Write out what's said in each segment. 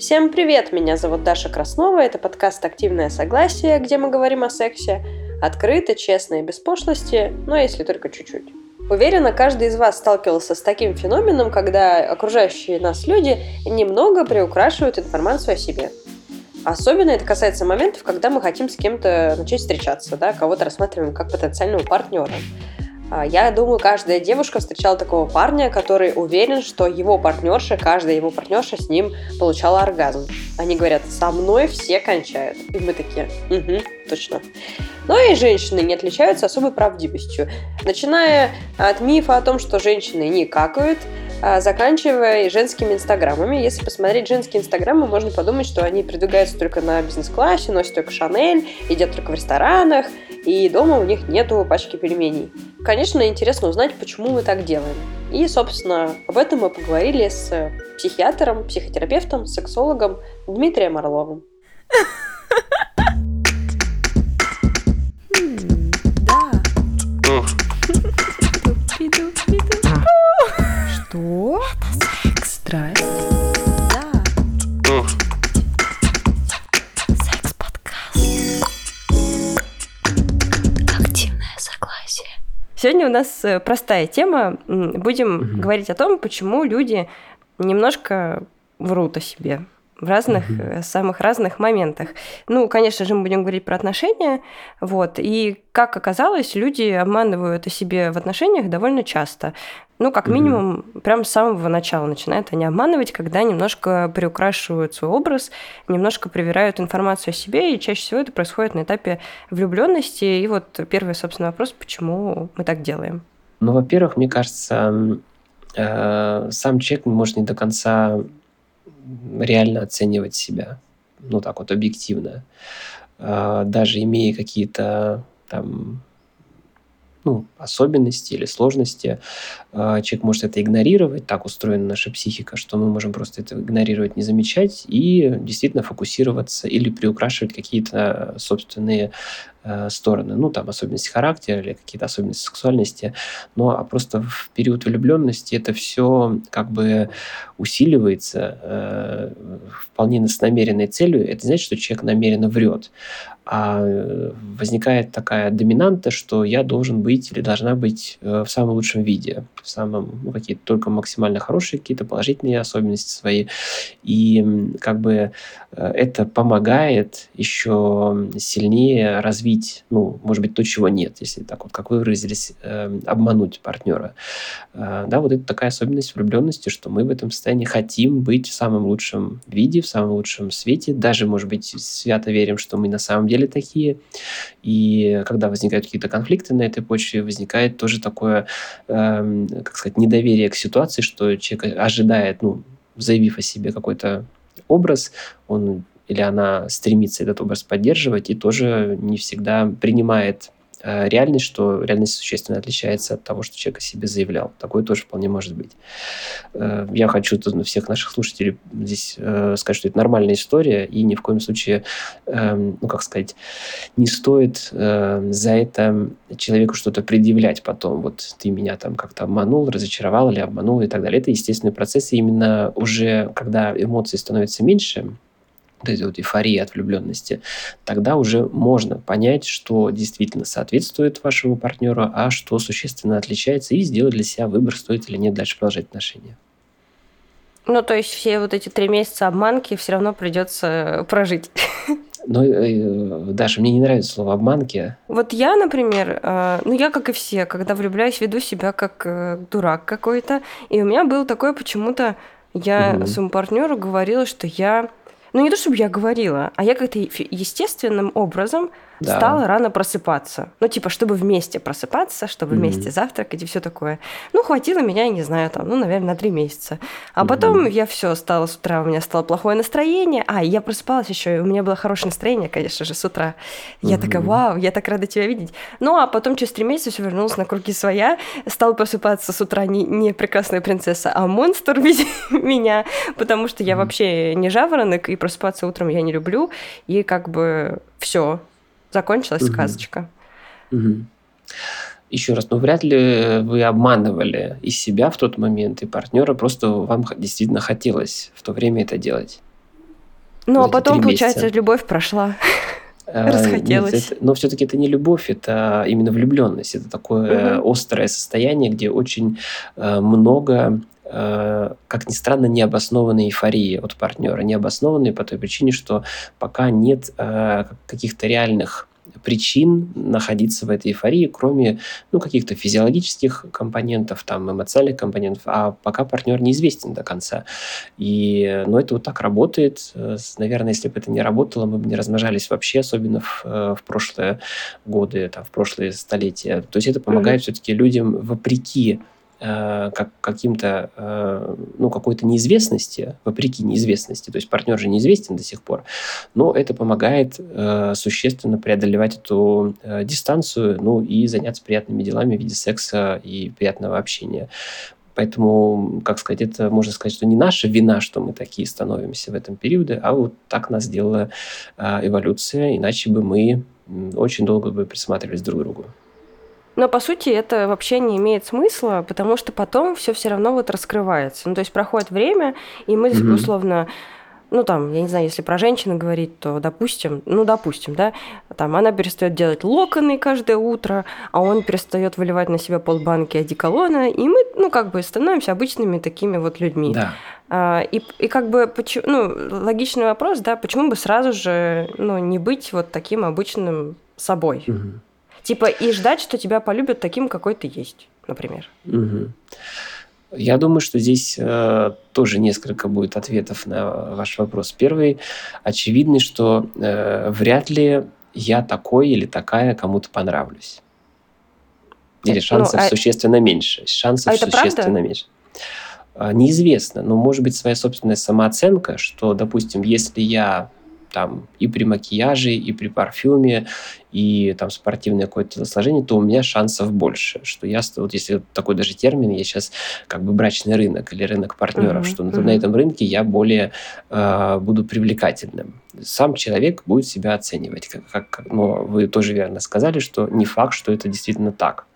Всем привет, меня зовут Даша Краснова, это подкаст «Активное согласие», где мы говорим о сексе открыто, честно и без пошлости, но если только чуть-чуть. Уверена, каждый из вас сталкивался с таким феноменом, когда окружающие нас люди немного приукрашивают информацию о себе. Особенно это касается моментов, когда мы хотим с кем-то начать встречаться, да, кого-то рассматриваем как потенциального партнера. А, я думаю, каждая девушка встречала такого парня, который уверен, что его партнерша, каждая его партнерша с ним получала оргазм. Они говорят, со мной все кончают. И мы такие, угу, точно. Но и женщины не отличаются особой правдивостью. Начиная от мифа о том, что женщины не какают, а, заканчивая женскими инстаграмами. Если посмотреть женские инстаграмы, можно подумать, что они продвигаются только на бизнес-классе, носят только Шанель, едят только в ресторанах, и дома у них нету пачки пельменей. Конечно, интересно узнать, почему мы так делаем. И, собственно, об этом мы поговорили с психиатром, психотерапевтом, сексологом Дмитрием Орловым. Что? Это секс. Драйв. Сегодня у нас э, простая тема. Будем угу. говорить о том, почему люди немножко врут о себе в разных, mm самых разных моментах. Ну, конечно же, мы будем говорить про отношения, вот, и, как оказалось, люди обманывают о себе в отношениях довольно часто. Ну, как минимум, mm прям с самого начала начинают они обманывать, когда немножко приукрашивают свой образ, немножко проверяют информацию о себе, и чаще всего это происходит на этапе влюбленности. И вот первый, собственно, вопрос, почему мы так делаем? Ну, во-первых, мне кажется, э, сам человек может не до конца реально оценивать себя, ну так вот объективно, а, даже имея какие-то там ну, особенности или сложности, а, человек может это игнорировать, так устроена наша психика, что мы можем просто это игнорировать, не замечать и действительно фокусироваться или приукрашивать какие-то собственные Э, стороны, ну, там, особенности характера или какие-то особенности сексуальности, но а просто в период влюбленности это все как бы усиливается э, вполне с намеренной целью. Это значит, что человек намеренно врет. А э, возникает такая доминанта, что я должен быть или должна быть э, в самом лучшем виде, в самом, ну, какие-то только максимально хорошие какие-то положительные особенности свои. И как бы это помогает еще сильнее развить развить, ну, может быть, то, чего нет, если так вот, как вы выразились, э, обмануть партнера. Э, да, вот это такая особенность влюбленности, что мы в этом состоянии хотим быть в самом лучшем виде, в самом лучшем свете, даже, может быть, свято верим, что мы на самом деле такие. И когда возникают какие-то конфликты на этой почве, возникает тоже такое, э, как сказать, недоверие к ситуации, что человек ожидает, ну, заявив о себе какой-то образ, он или она стремится этот образ поддерживать и тоже не всегда принимает э, реальность, что реальность существенно отличается от того, что человек о себе заявлял. Такое тоже вполне может быть. Э, я хочу всех наших слушателей здесь э, сказать, что это нормальная история, и ни в коем случае, эм, ну, как сказать, не стоит за это человеку что-то предъявлять потом. Вот ты меня там как-то обманул, разочаровал или обманул и так далее. Это естественный процесс, и именно уже когда эмоции становятся меньше, вот эти вот эйфории от влюбленности, тогда уже можно понять, что действительно соответствует вашему партнеру, а что существенно отличается, и сделать для себя выбор, стоит или нет дальше продолжать отношения. Ну, то есть все вот эти три месяца обманки все равно придется прожить. Ну, э, Даша, мне не нравится слово обманки. Вот я, например, э, ну я, как и все, когда влюбляюсь, веду себя как э, дурак какой-то. И у меня было такое почему-то, я угу. своему партнеру говорила, что я ну, не то, чтобы я говорила, а я как-то естественным образом да. стала рано просыпаться. Ну, типа, чтобы вместе просыпаться, чтобы mm-hmm. вместе завтракать и все такое. Ну, хватило меня, не знаю, там, ну, наверное, на три месяца. А mm-hmm. потом я все стала с утра, у меня стало плохое настроение. А, я просыпалась еще, и у меня было хорошее настроение, конечно же, с утра. Я mm-hmm. такая, вау, я так рада тебя видеть. Ну, а потом через три месяца все вернулось на круги своя. Стала просыпаться с утра не, не прекрасная принцесса, а монстр в виде меня, потому что я mm-hmm. вообще не жаворонок, и просыпаться утром я не люблю. И как бы все, закончилась угу. сказочка. Угу. Еще раз, ну вряд ли вы обманывали и себя в тот момент, и партнера, просто вам действительно хотелось в то время это делать. Ну, а потом, получается, любовь прошла. Э, Расхотелось. но все-таки это не любовь, это именно влюбленность. Это такое угу. острое состояние, где очень э, много как ни странно, необоснованной эйфории от партнера. Необоснованной по той причине, что пока нет каких-то реальных причин находиться в этой эйфории, кроме ну, каких-то физиологических компонентов, там, эмоциональных компонентов, а пока партнер неизвестен до конца. И, ну, это вот так работает. Наверное, если бы это не работало, мы бы не размножались вообще, особенно в, э, в прошлые годы, там, в прошлые столетия. То есть это помогает mm-hmm. все-таки людям вопреки Э, как каким-то, э, ну, какой-то неизвестности, вопреки неизвестности, то есть партнер же неизвестен до сих пор, но это помогает э, существенно преодолевать эту дистанцию, ну, и заняться приятными делами в виде секса и приятного общения. Поэтому, как сказать, это можно сказать, что не наша вина, что мы такие становимся в этом периоде, а вот так нас сделала эволюция, иначе бы мы очень долго бы присматривались друг к другу. Но по сути это вообще не имеет смысла, потому что потом все все равно вот раскрывается. Ну, то есть проходит время, и мы, mm-hmm. условно, ну там, я не знаю, если про женщину говорить, то допустим, ну допустим, да, там она перестает делать локоны каждое утро, а он перестает выливать на себя полбанки одеколона, и мы, ну как бы становимся обычными такими вот людьми. Да. А, и, и как бы, почему, ну, логичный вопрос, да, почему бы сразу же, ну, не быть вот таким обычным собой? Угу. Типа и ждать, что тебя полюбят таким, какой ты есть, например. Угу. Я думаю, что здесь э, тоже несколько будет ответов на ваш вопрос. Первый, очевидный, что э, вряд ли я такой или такая кому-то понравлюсь. Или ну, шансов ну, а... существенно меньше. Шансов а существенно правда? меньше. А, неизвестно, но может быть своя собственная самооценка, что, допустим, если я там и при макияже, и при парфюме, и там спортивное какое-то телосложение, то у меня шансов больше. Что я, вот если такой даже термин, я сейчас как бы брачный рынок или рынок партнеров, uh-huh, что uh-huh. на этом рынке я более э, буду привлекательным. Сам человек будет себя оценивать. Как, как, но вы тоже верно сказали, что не факт, что это действительно так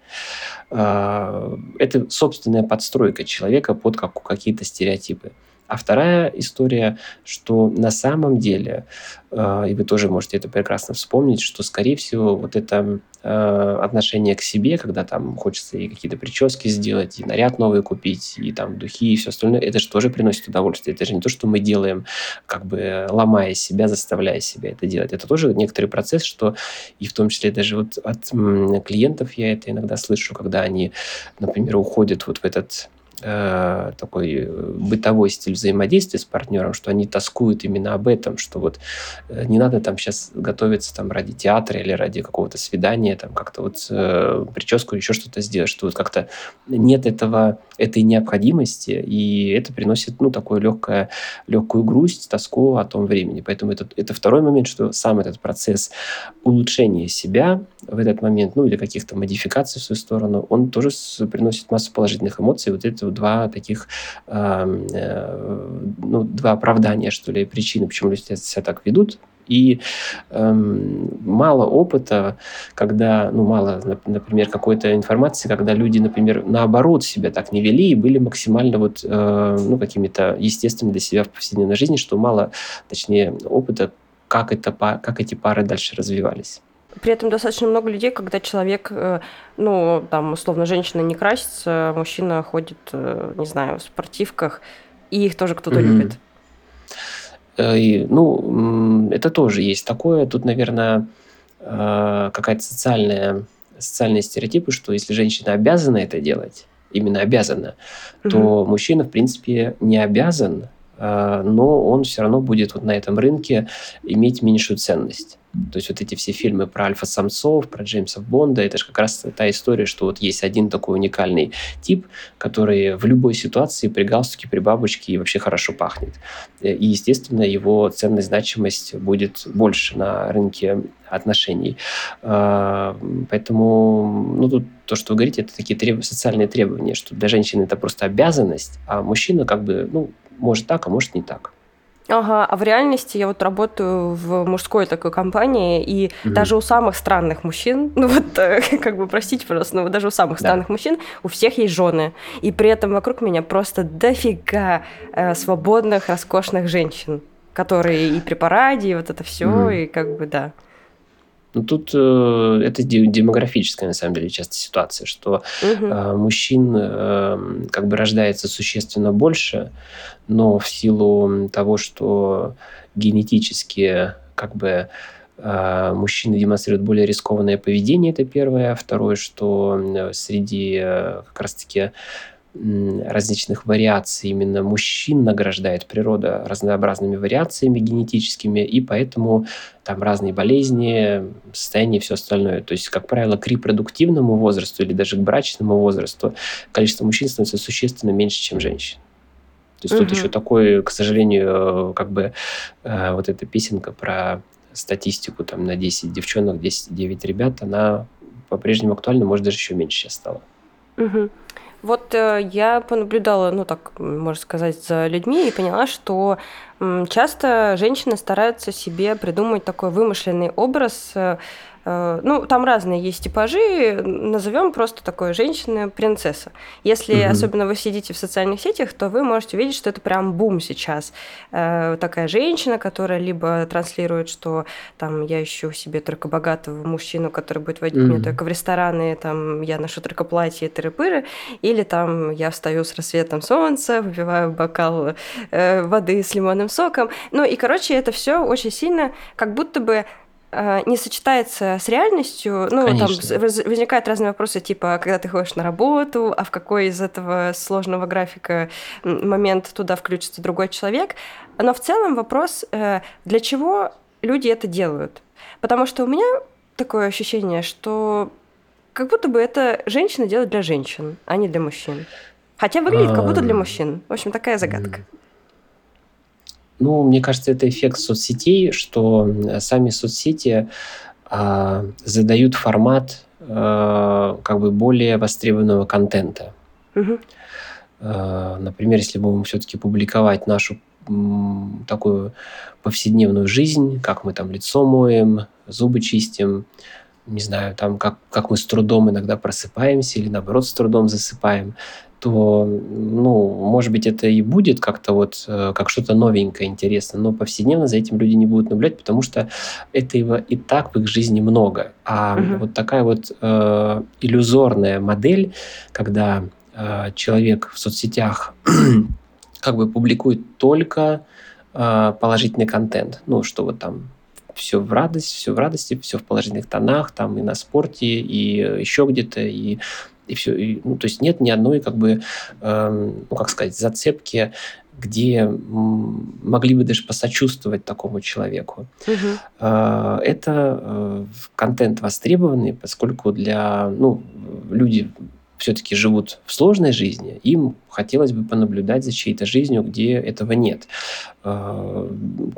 а, это собственная подстройка человека под как, какие-то стереотипы. А вторая история, что на самом деле, э, и вы тоже можете это прекрасно вспомнить, что, скорее всего, вот это э, отношение к себе, когда там хочется и какие-то прически сделать, и наряд новый купить, и там духи, и все остальное, это же тоже приносит удовольствие. Это же не то, что мы делаем, как бы ломая себя, заставляя себя это делать. Это тоже некоторый процесс, что и в том числе даже вот от клиентов я это иногда слышу, когда они, например, уходят вот в этот э, такой э, бытовой стиль взаимодействия с партнером, что они тоскуют именно об этом, что вот э, не надо там сейчас готовиться там ради театра или ради какого-то свидания, там как-то вот э, прическу еще что-то сделать, что вот как-то нет этого, этой необходимости, и это приносит, ну, такую легкое, легкую грусть, тоску о том времени. Поэтому это, это второй момент, что сам этот процесс улучшения себя в этот момент, ну, или каких-то модификаций в свою сторону, он тоже приносит массу положительных эмоций. Вот это два таких, э, ну, два оправдания, что ли, причины, почему люди себя так ведут. И эм, мало опыта, когда, ну, мало, например, какой-то информации, когда люди, например, наоборот себя так не вели и были максимально вот, э, ну, какими-то естественными для себя в повседневной жизни, что мало, точнее, опыта, как, это, как эти пары дальше развивались. При этом достаточно много людей, когда человек, э, ну, там, условно, женщина не красится, мужчина ходит, э, не знаю, в спортивках, и их тоже кто-то mm-hmm. любит. Э, и, ну, это тоже есть такое. Тут, наверное, какая-то социальная, социальные стереотипы, что если женщина обязана это делать, именно обязана, mm-hmm. то мужчина, в принципе, не обязан, но он все равно будет вот на этом рынке иметь меньшую ценность. То есть вот эти все фильмы про альфа-самцов, про Джеймса Бонда, это же как раз та история, что вот есть один такой уникальный тип, который в любой ситуации при галстуке, при бабочке и вообще хорошо пахнет. И, естественно, его ценность, значимость будет больше на рынке отношений. А, поэтому, ну, тут то, что вы говорите, это такие треб... социальные требования, что для женщины это просто обязанность, а мужчина как бы, ну, может так, а может не так. Ага, а в реальности я вот работаю в мужской такой компании, и угу. даже у самых странных мужчин, ну вот, э, как бы, простите, пожалуйста, но даже у самых да. странных мужчин у всех есть жены. И при этом вокруг меня просто дофига э, свободных, роскошных женщин. которые и при параде, и вот это все, mm. и как бы да. Ну, тут э, это демографическая, на самом деле, часто ситуация, что угу. э, мужчин э, как бы рождается существенно больше, но в силу того, что генетически как бы э, мужчины демонстрируют более рискованное поведение, это первое. Второе, что среди э, как раз-таки различных вариаций именно мужчин награждает природа разнообразными вариациями генетическими, и поэтому там разные болезни, состояние и все остальное. То есть, как правило, к репродуктивному возрасту или даже к брачному возрасту количество мужчин становится существенно меньше, чем женщин. То есть угу. тут еще такой, к сожалению, как бы э, вот эта песенка про статистику там на 10 девчонок, 10, 9 ребят, она по-прежнему актуальна, может, даже еще меньше сейчас стала. Угу. Вот э, я понаблюдала, ну так, можно сказать, за людьми и поняла, что часто женщины стараются себе придумать такой вымышленный образ Э, ну, там разные есть типажи, назовем просто такое женщина-принцесса. Если угу. особенно вы сидите в социальных сетях, то вы можете увидеть, что это прям бум сейчас. Э, такая женщина, которая либо транслирует, что там я ищу себе только богатого мужчину, который будет водить угу. меня только в рестораны, там я ношу только платье, тыры-пыры, или там я встаю с рассветом солнца, выпиваю бокал э, воды с лимонным соком. Ну и, короче, это все очень сильно как будто бы Э, не сочетается с реальностью. Ну, Конечно. там возникают разные вопросы, типа, когда ты ходишь на работу, а в какой из этого сложного графика момент туда включится другой человек. Но в целом вопрос, э, для чего люди это делают? Потому что у меня такое ощущение, что как будто бы это женщина делает для женщин, а не для мужчин. Хотя выглядит как будто для мужчин. В общем, такая загадка. Ну, мне кажется, это эффект соцсетей, что сами соцсети а, задают формат а, как бы более востребованного контента. Угу. А, например, если мы будем все-таки публиковать нашу м, такую повседневную жизнь, как мы там лицо моем, зубы чистим, не знаю, там, как, как мы с трудом иногда просыпаемся или, наоборот, с трудом засыпаем, то, ну, может быть, это и будет как-то вот, э, как что-то новенькое, интересно, но повседневно за этим люди не будут наблюдать, потому что этого и так в их жизни много. А угу. вот такая вот э, иллюзорная модель, когда э, человек в соцсетях как бы публикует только э, положительный контент, ну, что вот там все в радость, все в радости, все в положительных тонах, там и на спорте, и еще где-то, и и все. И, ну, то есть нет ни одной, как бы, э, ну, как сказать, зацепки, где могли бы даже посочувствовать такому человеку. Угу. Э, это э, контент востребованный, поскольку для, ну, люди все-таки живут в сложной жизни, им хотелось бы понаблюдать за чьей-то жизнью, где этого нет. Э,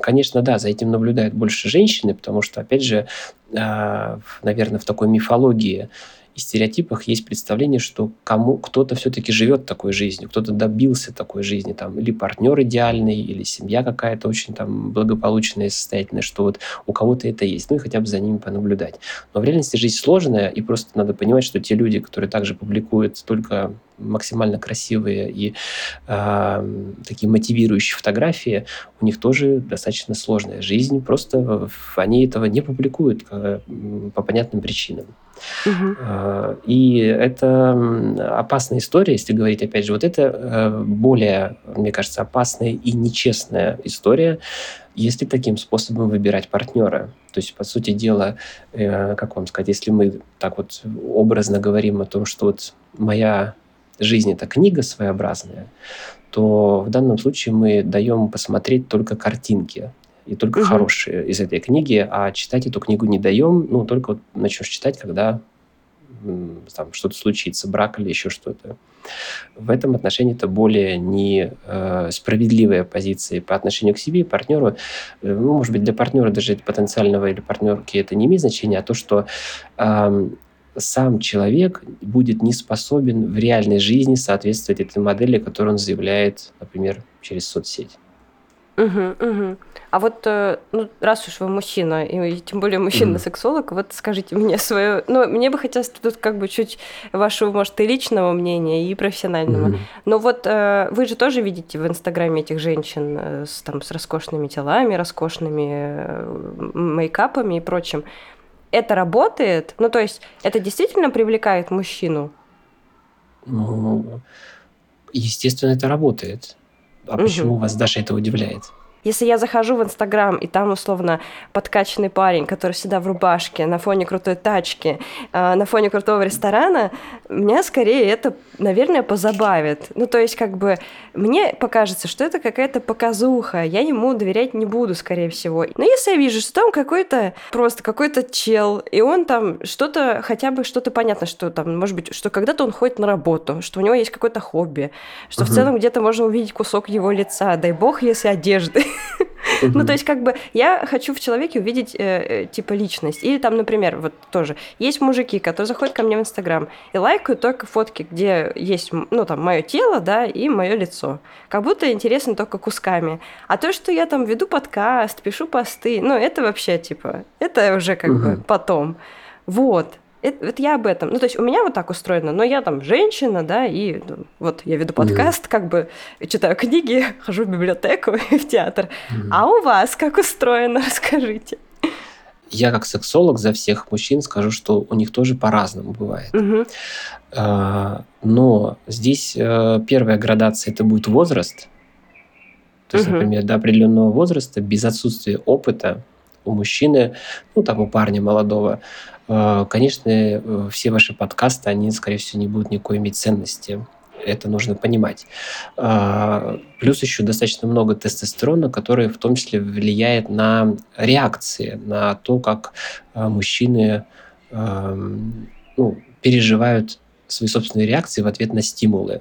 конечно, да, за этим наблюдают больше женщины, потому что, опять же, э, наверное, в такой мифологии и стереотипах есть представление, что кому кто-то все-таки живет такой жизнью, кто-то добился такой жизни, там, или партнер идеальный, или семья какая-то очень там благополучная и состоятельная, что вот у кого-то это есть, ну и хотя бы за ними понаблюдать. Но в реальности жизнь сложная, и просто надо понимать, что те люди, которые также публикуют только максимально красивые и э, такие мотивирующие фотографии, у них тоже достаточно сложная жизнь, просто они этого не публикуют э, по понятным причинам. Угу. И это опасная история, если говорить, опять же, вот это э, более, мне кажется, опасная и нечестная история, если таким способом выбирать партнера. То есть, по сути дела, э, как вам сказать, если мы так вот образно говорим о том, что вот моя жизнь это книга своеобразная, то в данном случае мы даем посмотреть только картинки и только угу. хорошие из этой книги, а читать эту книгу не даем, ну, только вот начнешь читать, когда там что-то случится, брак или еще что-то. В этом отношении это более не э, справедливая позиция по отношению к себе и партнеру. Э, ну, может быть, для партнера даже потенциального или партнерки это не имеет значения, а то, что э, сам человек будет не способен в реальной жизни соответствовать этой модели, которую он заявляет, например, через соцсеть. Угу, угу. А вот, э, ну, раз уж вы мужчина, и тем более мужчина-сексолог, вот скажите мне свое... Ну, мне бы хотелось тут как бы чуть вашего, может, и личного мнения, и профессионального. Mm-hmm. Но вот э, вы же тоже видите в Инстаграме этих женщин э, с, там, с роскошными телами, роскошными мейкапами и прочим. Это работает? Ну, то есть это действительно привлекает мужчину? Ну, естественно, это работает. А угу. почему вас даже это удивляет? Если я захожу в Инстаграм, и там, условно, подкачанный парень, который всегда в рубашке, на фоне крутой тачки, э, на фоне крутого ресторана, меня скорее это, наверное, позабавит. Ну, то есть, как бы, мне покажется, что это какая-то показуха, я ему доверять не буду, скорее всего. Но если я вижу, что там какой-то, просто какой-то чел, и он там что-то, хотя бы что-то понятно, что там, может быть, что когда-то он ходит на работу, что у него есть какое-то хобби, что угу. в целом где-то можно увидеть кусок его лица, дай бог, если одежды. Ну, то есть, как бы, я хочу в человеке увидеть, э, э, типа, личность. Или там, например, вот тоже, есть мужики, которые заходят ко мне в Инстаграм и лайкают только фотки, где есть, ну, там, мое тело, да, и мое лицо. Как будто интересно только кусками. А то, что я там веду подкаст, пишу посты, ну, это вообще, типа, это уже как бы потом. Вот. Это, это я об этом. Ну, то есть у меня вот так устроено, но я там женщина, да, и ну, вот я веду подкаст, mm-hmm. как бы читаю книги, хожу в библиотеку и в театр. Mm-hmm. А у вас как устроено, расскажите. Я как сексолог за всех мужчин скажу, что у них тоже по-разному бывает. Угу. Но здесь э, первая градация это будет возраст. То есть, угу. например, до определенного возраста без отсутствия опыта у мужчины, ну там у парня молодого, конечно, э, все ваши подкасты, они, скорее всего, не будут никакой иметь ценности. Это нужно понимать. А, плюс еще достаточно много тестостерона, который в том числе влияет на реакции, на то, как мужчины ну, переживают свои собственные реакции в ответ на стимулы.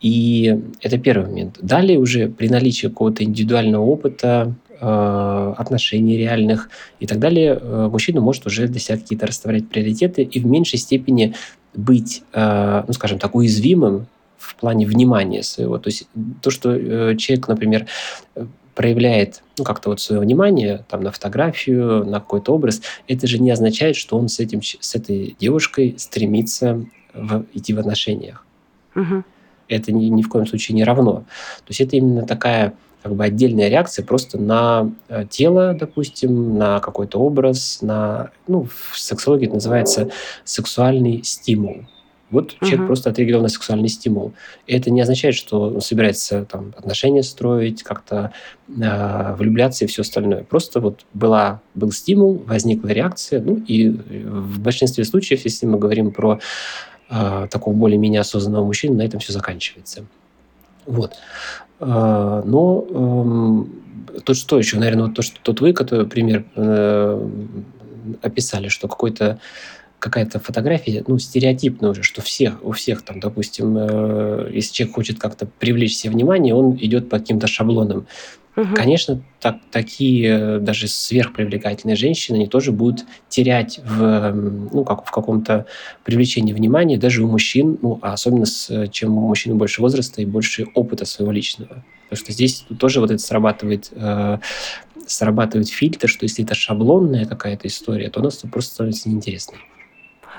И это первый момент. Далее уже при наличии какого-то индивидуального опыта, Э, отношений реальных и так далее, э, мужчина может уже для себя какие-то расставлять приоритеты и в меньшей степени быть, э, ну, скажем так, уязвимым в плане внимания своего. То есть то, что человек, например, проявляет ну, как-то вот свое внимание там, на фотографию, на какой-то образ, это же не означает, что он с, этим, с этой девушкой стремится в, идти в отношениях. Угу. Это ни, ни в коем случае не равно. То есть это именно такая как бы отдельная реакция просто на э, тело, допустим, на какой-то образ, на, ну, в сексологии это называется сексуальный стимул. Вот uh-huh. человек просто отреагировал на сексуальный стимул. И это не означает, что он собирается там, отношения строить, как-то э, влюбляться и все остальное. Просто вот была, был стимул, возникла реакция. Ну и в большинстве случаев, если мы говорим про э, такого более-менее осознанного мужчину, на этом все заканчивается. Вот. А, но эм, тут что еще, наверное, вот то, что тот вы, который пример э, описали, что какой-то какая-то фотография, ну, стереотипная уже, что всех, у всех там, допустим, э, если человек хочет как-то привлечь себе внимание, он идет по каким-то шаблонам. Угу. Конечно, так, такие даже сверхпривлекательные женщины, они тоже будут терять в, ну, как в каком-то привлечении внимания даже у мужчин, ну, а особенно с, чем у мужчин больше возраста и больше опыта своего личного. Потому что здесь тоже вот это срабатывает, э, срабатывает фильтр, что если это шаблонная какая-то история, то она просто становится неинтересной.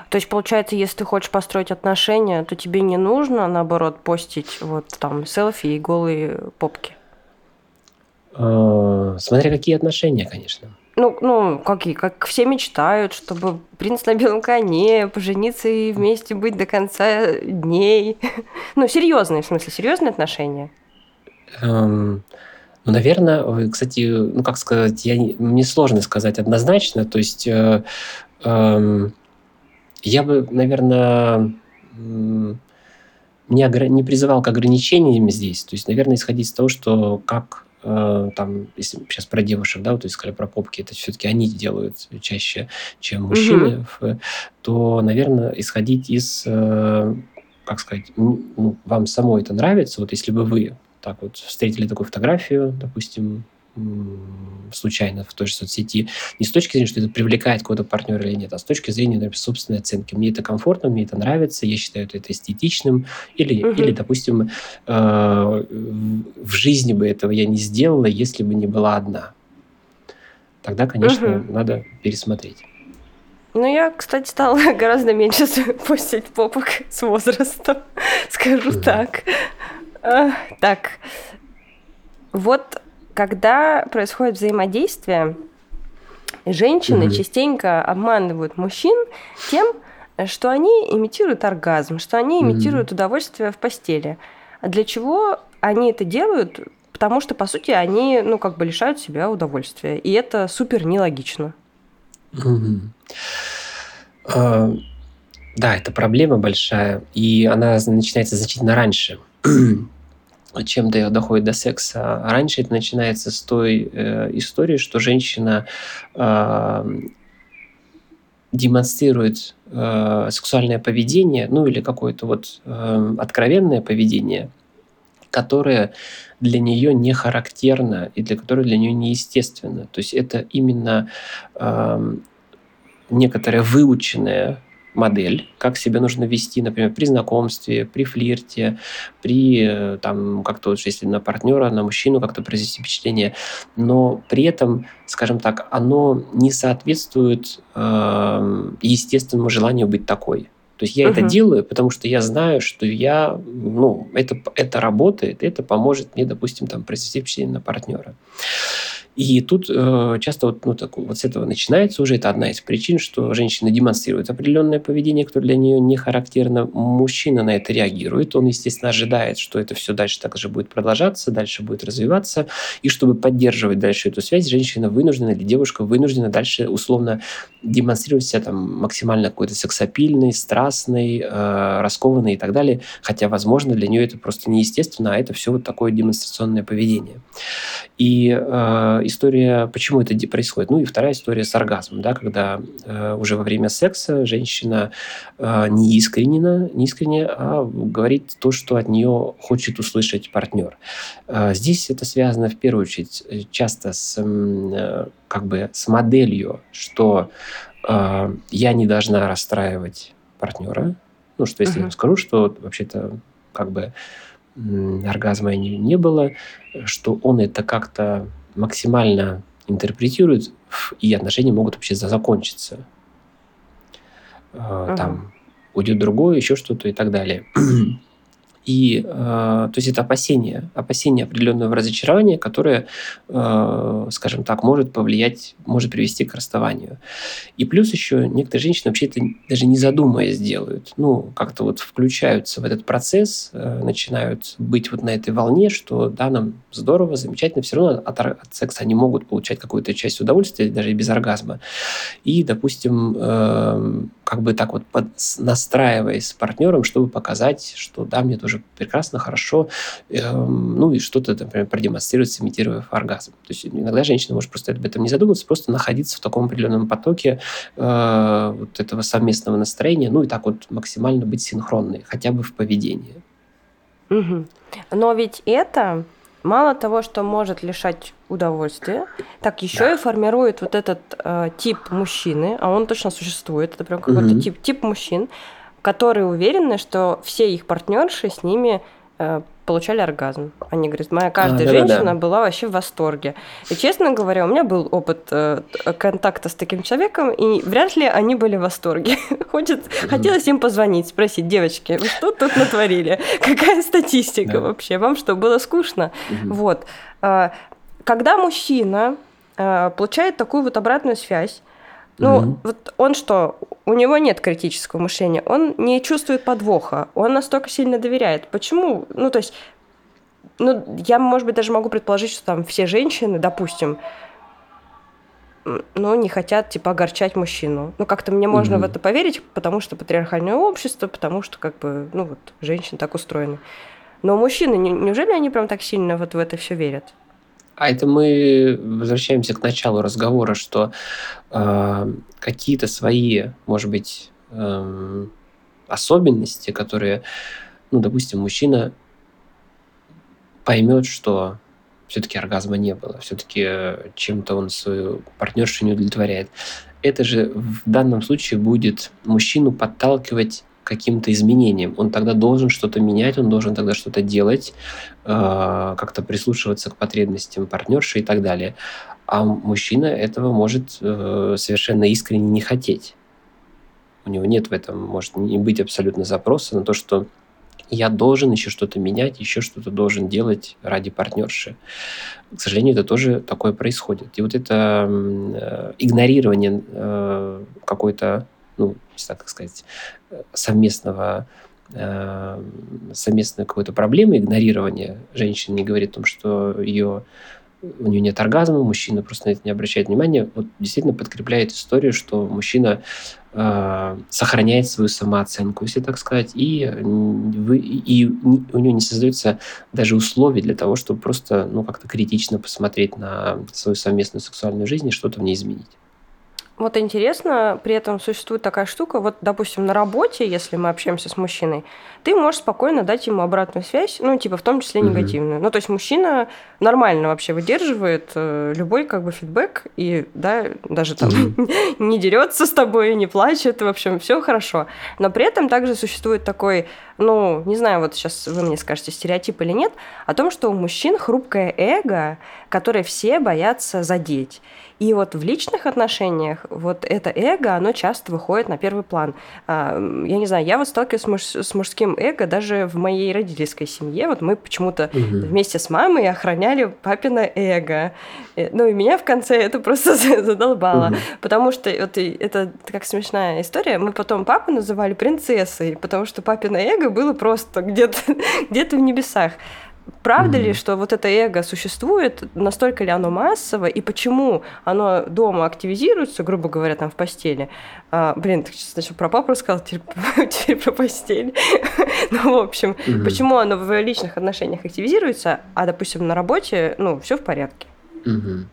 То есть, получается, если ты хочешь построить отношения, то тебе не нужно, наоборот, постить вот там селфи и голые попки? Э, смотря какие отношения, конечно. Ну, ну, какие? Как все мечтают, чтобы принц на белом коне, пожениться и вместе быть до конца дней. Ну, серьезные, в смысле, серьезные отношения. Эм, ну, наверное, кстати, ну, как сказать, я, мне сложно сказать однозначно. То есть э, э, я бы, наверное, не, огр... не призывал к ограничениям здесь. То есть, наверное, исходить из того, что как Э, там, если сейчас про девушек, да, вот вы сказали про попки, это все-таки они делают чаще, чем мужчины, угу. то, наверное, исходить из, э, как сказать, ну, вам самой это нравится, вот если бы вы так вот встретили такую фотографию, допустим, случайно в той же соцсети, не с точки зрения, что это привлекает кого-то партнера или нет, а с точки зрения, например, собственной оценки. Мне это комфортно, мне это нравится, я считаю это эстетичным, или, угу. или допустим, э, в жизни бы этого я не сделала, если бы не была одна. Тогда, конечно, угу. надо пересмотреть. Ну, я, кстати, стала гораздо меньше постить попок с возрастом, скажу угу. так. А, так, вот когда происходит взаимодействие, женщины угу. частенько обманывают мужчин тем, что они имитируют оргазм, что они имитируют угу. удовольствие в постели. А для чего они это делают? Потому что, по сути, они, ну, как бы лишают себя удовольствия. И это супер нелогично. Угу. А, да, это проблема большая, и она начинается значительно раньше чем до, доходит до секса. Раньше это начинается с той э, истории, что женщина э, демонстрирует э, сексуальное поведение, ну или какое-то вот э, откровенное поведение, которое для нее не характерно и для которого для нее неестественно. То есть это именно э, некоторое выученное модель, как себя нужно вести, например, при знакомстве, при флирте, при э, там как-то, если на партнера, на мужчину как-то произвести впечатление, но при этом, скажем так, оно не соответствует э, естественному желанию быть такой. То есть я uh-huh. это делаю, потому что я знаю, что я, ну, это, это работает, это поможет мне, допустим, там, произвести впечатление на партнера. И тут э, часто вот, ну, так, вот с этого начинается уже. Это одна из причин, что женщина демонстрирует определенное поведение, которое для нее не характерно. Мужчина на это реагирует. Он, естественно, ожидает, что это все дальше так же будет продолжаться, дальше будет развиваться. И чтобы поддерживать дальше эту связь, женщина вынуждена или девушка вынуждена дальше условно демонстрировать себя там максимально какой-то сексапильный, страстный, э, раскованный и так далее. Хотя, возможно, для нее это просто неестественно, а это все вот такое демонстрационное поведение. И э, история, почему это происходит? Ну и вторая история с оргазмом, да, когда э, уже во время секса женщина э, не искренне, не искренне, а говорит то, что от нее хочет услышать партнер. Э, здесь это связано в первую очередь э, часто с э, как бы с моделью, что э, я не должна расстраивать партнера. Ну, что если uh-huh. я скажу, что вообще-то как бы оргазма не, не было, что он это как-то максимально интерпретирует, и отношения могут вообще закончиться. Uh-huh. Там уйдет другое, еще что-то и так далее. И, э, то есть это опасение, опасение определенного разочарования, которое, э, скажем так, может повлиять, может привести к расставанию. И плюс еще некоторые женщины вообще это даже не задумываясь делают. Ну, как-то вот включаются в этот процесс, э, начинают быть вот на этой волне, что да, нам здорово, замечательно, все равно от, от секса они могут получать какую-то часть удовольствия, даже и без оргазма. И, допустим, э, как бы так вот под, настраиваясь с партнером, чтобы показать, что да, мне тоже прекрасно, хорошо, э, ну и что-то, например, продемонстрировать, сымитируя оргазм. То есть иногда женщина может просто об этом не задумываться, просто находиться в таком определенном потоке э, вот этого совместного настроения, ну и так вот максимально быть синхронной, хотя бы в поведении. Угу. Но ведь это мало того, что может лишать удовольствия, так еще да. и формирует вот этот э, тип мужчины, а он точно существует, это прям какой-то угу. тип, тип мужчин, которые уверены, что все их партнерши с ними э, получали оргазм. Они говорят, моя каждая а, да, женщина да, да. была вообще в восторге. И честно говоря, у меня был опыт э, контакта с таким человеком, и вряд ли они были в восторге. Хочет, mm Хотелось им позвонить, спросить, девочки, вы что тут натворили? Какая статистика да. вообще? Вам что, было скучно? mm Вот. Э, когда мужчина э, получает такую вот обратную связь, ну, угу. вот он что, у него нет критического мышления, он не чувствует подвоха, он настолько сильно доверяет. Почему? Ну, то есть, ну, я, может быть, даже могу предположить, что там все женщины, допустим, ну, не хотят, типа, огорчать мужчину. Ну, как-то мне можно угу. в это поверить, потому что патриархальное общество, потому что, как бы, ну, вот, женщины так устроены. Но мужчины, неужели они прям так сильно вот в это все верят? А это мы возвращаемся к началу разговора, что э, какие-то свои, может быть, э, особенности, которые, ну, допустим, мужчина поймет, что все-таки оргазма не было, все-таки чем-то он свою партнершу не удовлетворяет. Это же в данном случае будет мужчину подталкивать каким-то изменениям. Он тогда должен что-то менять, он должен тогда что-то делать, э, как-то прислушиваться к потребностям партнерши и так далее. А мужчина этого может э, совершенно искренне не хотеть. У него нет в этом, может не быть абсолютно запроса на то, что я должен еще что-то менять, еще что-то должен делать ради партнерши. К сожалению, это тоже такое происходит. И вот это э, игнорирование э, какой-то, ну, так сказать, совместного э, совместной какой-то проблемы, игнорирование женщины не говорит о том, что ее у нее нет оргазма, мужчина просто на это не обращает внимания, вот действительно подкрепляет историю, что мужчина э, сохраняет свою самооценку, если так сказать, и, вы, и у него не создаются даже условий для того, чтобы просто ну, как-то критично посмотреть на свою совместную сексуальную жизнь и что-то в ней изменить. Вот интересно, при этом существует такая штука, вот, допустим, на работе, если мы общаемся с мужчиной, ты можешь спокойно дать ему обратную связь, ну, типа, в том числе негативную. Угу. Ну, то есть мужчина нормально вообще выдерживает э, любой, как бы, фидбэк, и, да, даже там угу. не дерется с тобой, не плачет, в общем, все хорошо. Но при этом также существует такой, ну, не знаю, вот сейчас вы мне скажете, стереотип или нет, о том, что у мужчин хрупкое эго, которое все боятся задеть. И вот в личных отношениях вот это эго, оно часто выходит на первый план. А, я не знаю, я вот сталкиваюсь с, муж, с мужским эго даже в моей родительской семье. Вот мы почему-то угу. вместе с мамой охраняли папина эго. Э, ну и меня в конце это просто задолбало. Угу. Потому что вот это как смешная история. Мы потом папу называли принцессой, потому что папина эго было просто где-то где в небесах. Правда mm-hmm. ли, что вот это эго существует, настолько ли оно массово, и почему оно дома активизируется, грубо говоря, там в постели? А, блин, ты сначала про папу рассказал, теперь, теперь про постель. ну, в общем, mm-hmm. почему оно в личных отношениях активизируется, а, допустим, на работе, ну, все в порядке? Mm-hmm.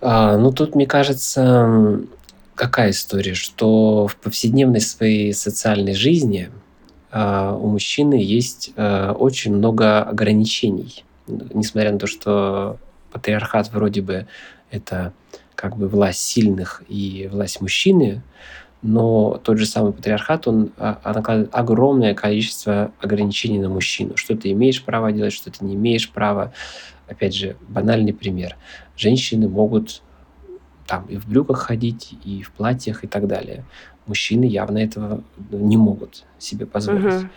А, ну, тут, мне кажется, какая история, что в повседневной своей социальной жизни – у мужчины есть э, очень много ограничений. Несмотря на то, что патриархат вроде бы это как бы власть сильных и власть мужчины, но тот же самый патриархат, он а, накладывает огромное количество ограничений на мужчину. Что ты имеешь право делать, что ты не имеешь права. Опять же, банальный пример. Женщины могут там и в брюках ходить, и в платьях, и так далее мужчины явно этого не могут себе позволить. Угу.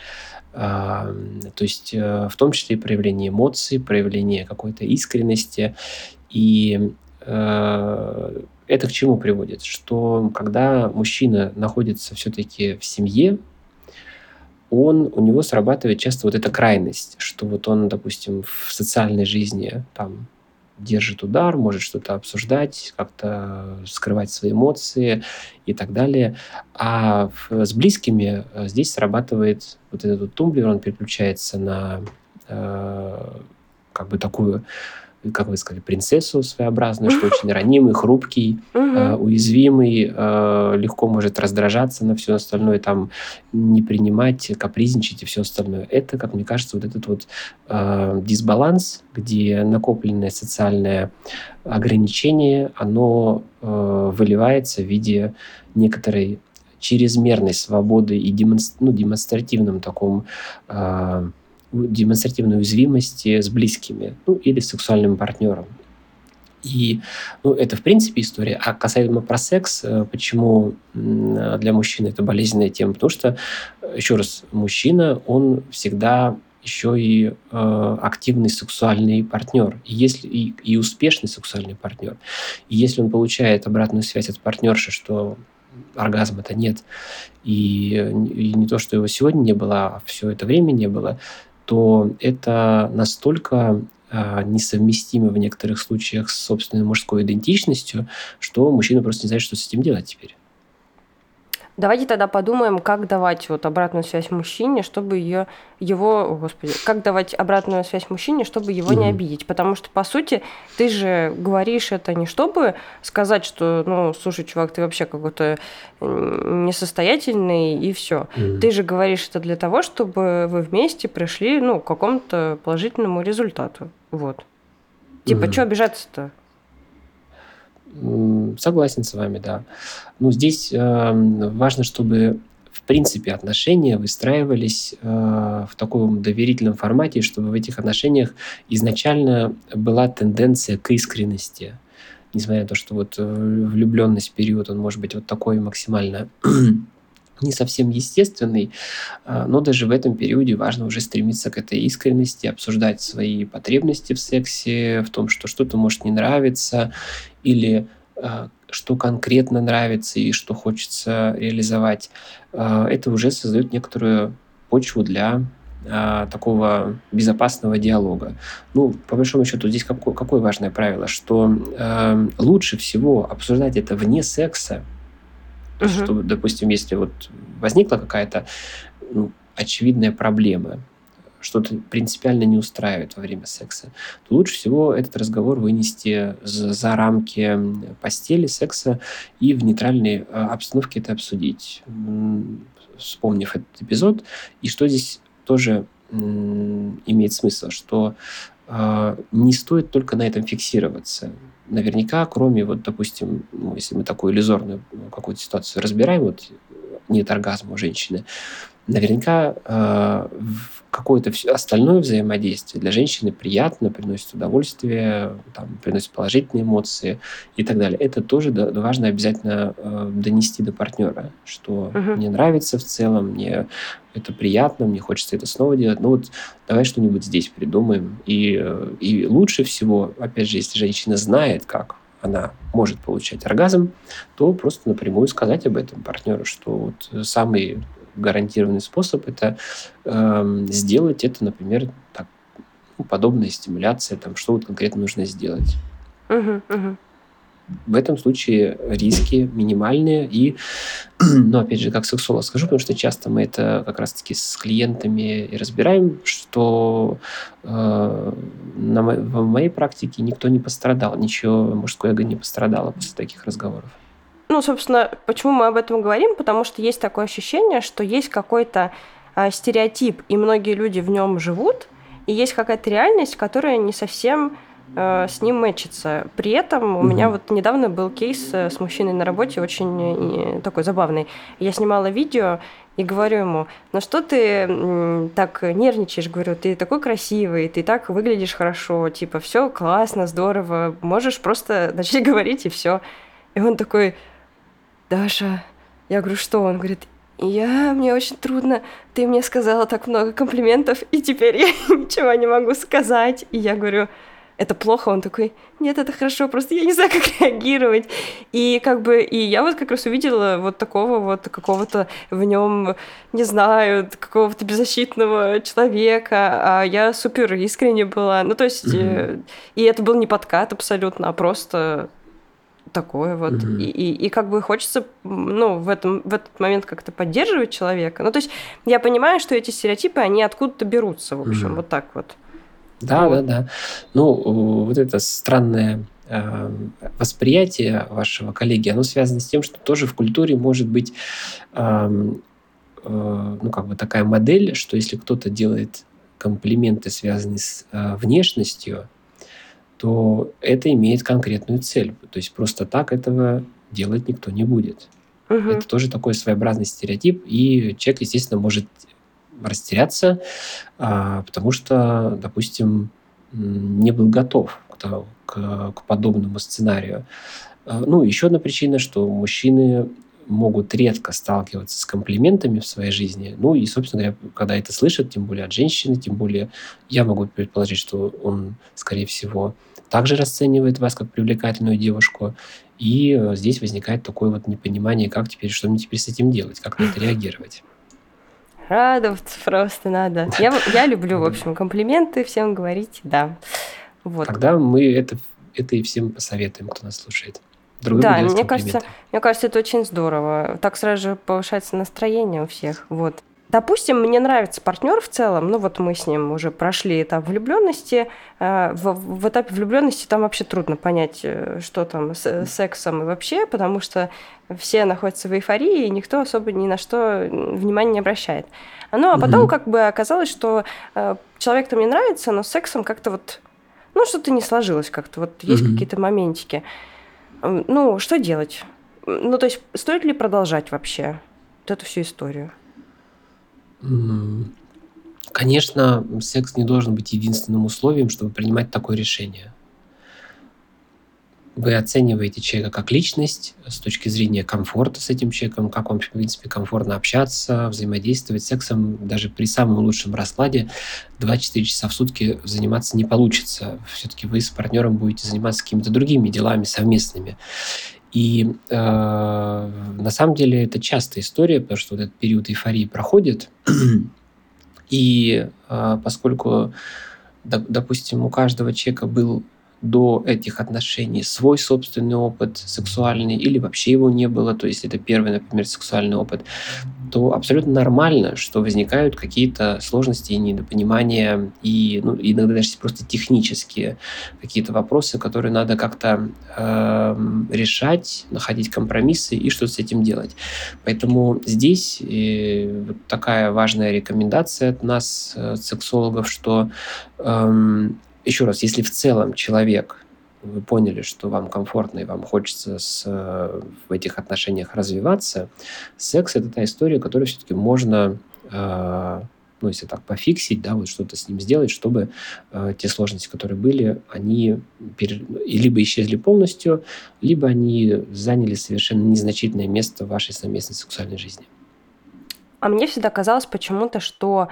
А, то есть э, в том числе и проявление эмоций, проявление какой-то искренности. И э, это к чему приводит? Что когда мужчина находится все-таки в семье, он, у него срабатывает часто вот эта крайность, что вот он, допустим, в социальной жизни там держит удар, может что-то обсуждать, как-то скрывать свои эмоции и так далее. А с близкими э, здесь срабатывает вот этот тумблер, он переключается на э, как бы такую как вы сказали, принцессу своеобразную, что очень ранимый, хрупкий, э, уязвимый, э, легко может раздражаться на все остальное, там не принимать, капризничать и все остальное. Это, как мне кажется, вот этот вот э, дисбаланс, где накопленное социальное ограничение, оно э, выливается в виде некоторой чрезмерной свободы и демонстр, ну, демонстративном таком э, демонстративной уязвимости с близкими, ну, или с сексуальным партнером. И ну, это, в принципе, история. А касаемо про секс, э, почему для мужчины это болезненная тема? Потому что, еще раз, мужчина, он всегда еще и э, активный сексуальный партнер, и, если, и, и успешный сексуальный партнер. И если он получает обратную связь от партнерши, что оргазма-то нет, и, и не то, что его сегодня не было, а все это время не было, то это настолько а, несовместимо в некоторых случаях с собственной мужской идентичностью, что мужчина просто не знает, что с этим делать теперь. Давайте тогда подумаем, как давать вот обратную связь мужчине, чтобы ее, его, о, господи, как давать обратную связь мужчине, чтобы его mm-hmm. не обидеть. Потому что, по сути, ты же говоришь это не чтобы сказать, что, ну, слушай, чувак, ты вообще какой-то несостоятельный, и все. Mm-hmm. Ты же говоришь это для того, чтобы вы вместе пришли, ну, к какому-то положительному результату. Вот. Типа, mm-hmm. что обижаться-то? Согласен с вами, да. Ну, здесь э, важно, чтобы в принципе отношения выстраивались э, в таком доверительном формате, чтобы в этих отношениях изначально была тенденция к искренности. Несмотря на то, что вот э, влюбленность период, он может быть вот такой максимально не совсем естественный, а, но даже в этом периоде важно уже стремиться к этой искренности, обсуждать свои потребности в сексе, в том, что что-то может не нравиться, или а, что конкретно нравится и что хочется реализовать. А, это уже создает некоторую почву для такого безопасного диалога. Ну, по большому счету, здесь какое, какое важное правило, что э, лучше всего обсуждать это вне секса, то есть, что, допустим, если вот возникла какая-то ну, очевидная проблема, что-то принципиально не устраивает во время секса, то лучше всего этот разговор вынести за рамки постели, секса и в нейтральной а, обстановке это обсудить, вспомнив этот эпизод. И что здесь тоже имеет смысл, что э, не стоит только на этом фиксироваться наверняка, кроме вот, допустим, ну, если мы такую иллюзорную какую-то ситуацию разбираем, вот нет оргазма у женщины, наверняка э, какое-то остальное взаимодействие для женщины приятно, приносит удовольствие, там, приносит положительные эмоции и так далее. Это тоже важно обязательно э, донести до партнера, что угу. мне нравится в целом, мне это приятно, мне хочется это снова делать. Ну вот давай что-нибудь здесь придумаем. И, э, и лучше всего, опять же, если женщина знает, как она может получать оргазм, то просто напрямую сказать об этом партнеру, что вот самый гарантированный способ это э, сделать это, например, так, ну, подобная стимуляция, там, что вот конкретно нужно сделать. Uh-huh, uh-huh. В этом случае риски минимальные. И, ну, опять же, как сексолог скажу, потому что часто мы это как раз-таки с клиентами и разбираем, что э, на, в моей практике никто не пострадал, ничего мужское эго не пострадало после таких разговоров. Ну, собственно, почему мы об этом говорим? Потому что есть такое ощущение, что есть какой-то э, стереотип, и многие люди в нем живут, и есть какая-то реальность, которая не совсем э, с ним мэчится. При этом у меня вот недавно был кейс э, с мужчиной на работе, очень э, такой забавный. Я снимала видео и говорю ему, ну что ты так нервничаешь? Говорю, ты такой красивый, ты так выглядишь хорошо, типа, все классно, здорово, можешь просто начать говорить и все. И он такой, Даша, я говорю, что? Он говорит, я, мне очень трудно, ты мне сказала так много комплиментов, и теперь я ничего не могу сказать. И я говорю, это плохо, он такой, нет, это хорошо, просто я не знаю, как реагировать. И как бы, и я вот как раз увидела вот такого вот какого-то в нем, не знаю, какого-то беззащитного человека, а я супер искренне была. Ну, то есть, mm-hmm. и это был не подкат абсолютно, а просто такое вот. Угу. И, и, и как бы хочется, ну, в, этом, в этот момент как-то поддерживать человека. Ну, то есть я понимаю, что эти стереотипы, они откуда-то берутся, в общем, угу. вот так вот. Да, вот. да, да. Ну, вот это странное э, восприятие вашего коллеги, оно связано с тем, что тоже в культуре может быть, э, э, ну, как бы такая модель, что если кто-то делает комплименты, связанные с э, внешностью, то это имеет конкретную цель. То есть просто так этого делать никто не будет. Угу. Это тоже такой своеобразный стереотип, и человек, естественно, может растеряться, а, потому что, допустим, не был готов к, к, к подобному сценарию. А, ну, еще одна причина, что мужчины могут редко сталкиваться с комплиментами в своей жизни. Ну и, собственно говоря, когда это слышат, тем более от женщины, тем более я могу предположить, что он, скорее всего, также расценивает вас как привлекательную девушку. И э, здесь возникает такое вот непонимание, как теперь, что мне теперь с этим делать, как на это реагировать. Радоваться просто надо. Я, я люблю, в общем, комплименты всем говорить, да. Вот. Тогда мы это, это и всем посоветуем, кто нас слушает. Друг Да, мне кажется, мне кажется, это очень здорово. Так сразу же повышается настроение у всех. Вот. Допустим, мне нравится партнер в целом, ну вот мы с ним уже прошли этап влюбленности. Э, в, в этапе влюбленности там вообще трудно понять, э, что там с сексом и вообще, потому что все находятся в эйфории, и никто особо ни на что внимания не обращает. Ну а потом угу. как бы оказалось, что э, человек-то мне нравится, но с сексом как-то вот, ну что-то не сложилось как-то, вот есть угу. какие-то моментики. Ну, что делать? Ну, то есть, стоит ли продолжать вообще вот эту всю историю? Конечно, секс не должен быть единственным условием, чтобы принимать такое решение. Вы оцениваете человека как личность с точки зрения комфорта с этим человеком, как вам, в принципе, комфортно общаться, взаимодействовать. Сексом даже при самом лучшем раскладе 2-4 часа в сутки заниматься не получится. Все-таки вы с партнером будете заниматься какими-то другими делами совместными. И э, на самом деле это частая история, потому что вот этот период эйфории проходит. И э, поскольку, допустим, у каждого человека был до этих отношений свой собственный опыт сексуальный или вообще его не было, то есть это первый, например, сексуальный опыт, то абсолютно нормально, что возникают какие-то сложности и недопонимания, и ну, иногда даже просто технические какие-то вопросы, которые надо как-то э, решать, находить компромиссы и что-то с этим делать. Поэтому здесь э, вот такая важная рекомендация от нас, э, сексологов, что э, еще раз, если в целом человек, вы поняли, что вам комфортно и вам хочется с, в этих отношениях развиваться, секс – это та история, которую все-таки можно э, ну, если так пофиксить, да, вот что-то с ним сделать, чтобы э, те сложности, которые были, они пере... либо исчезли полностью, либо они заняли совершенно незначительное место в вашей совместной сексуальной жизни. А мне всегда казалось почему-то, что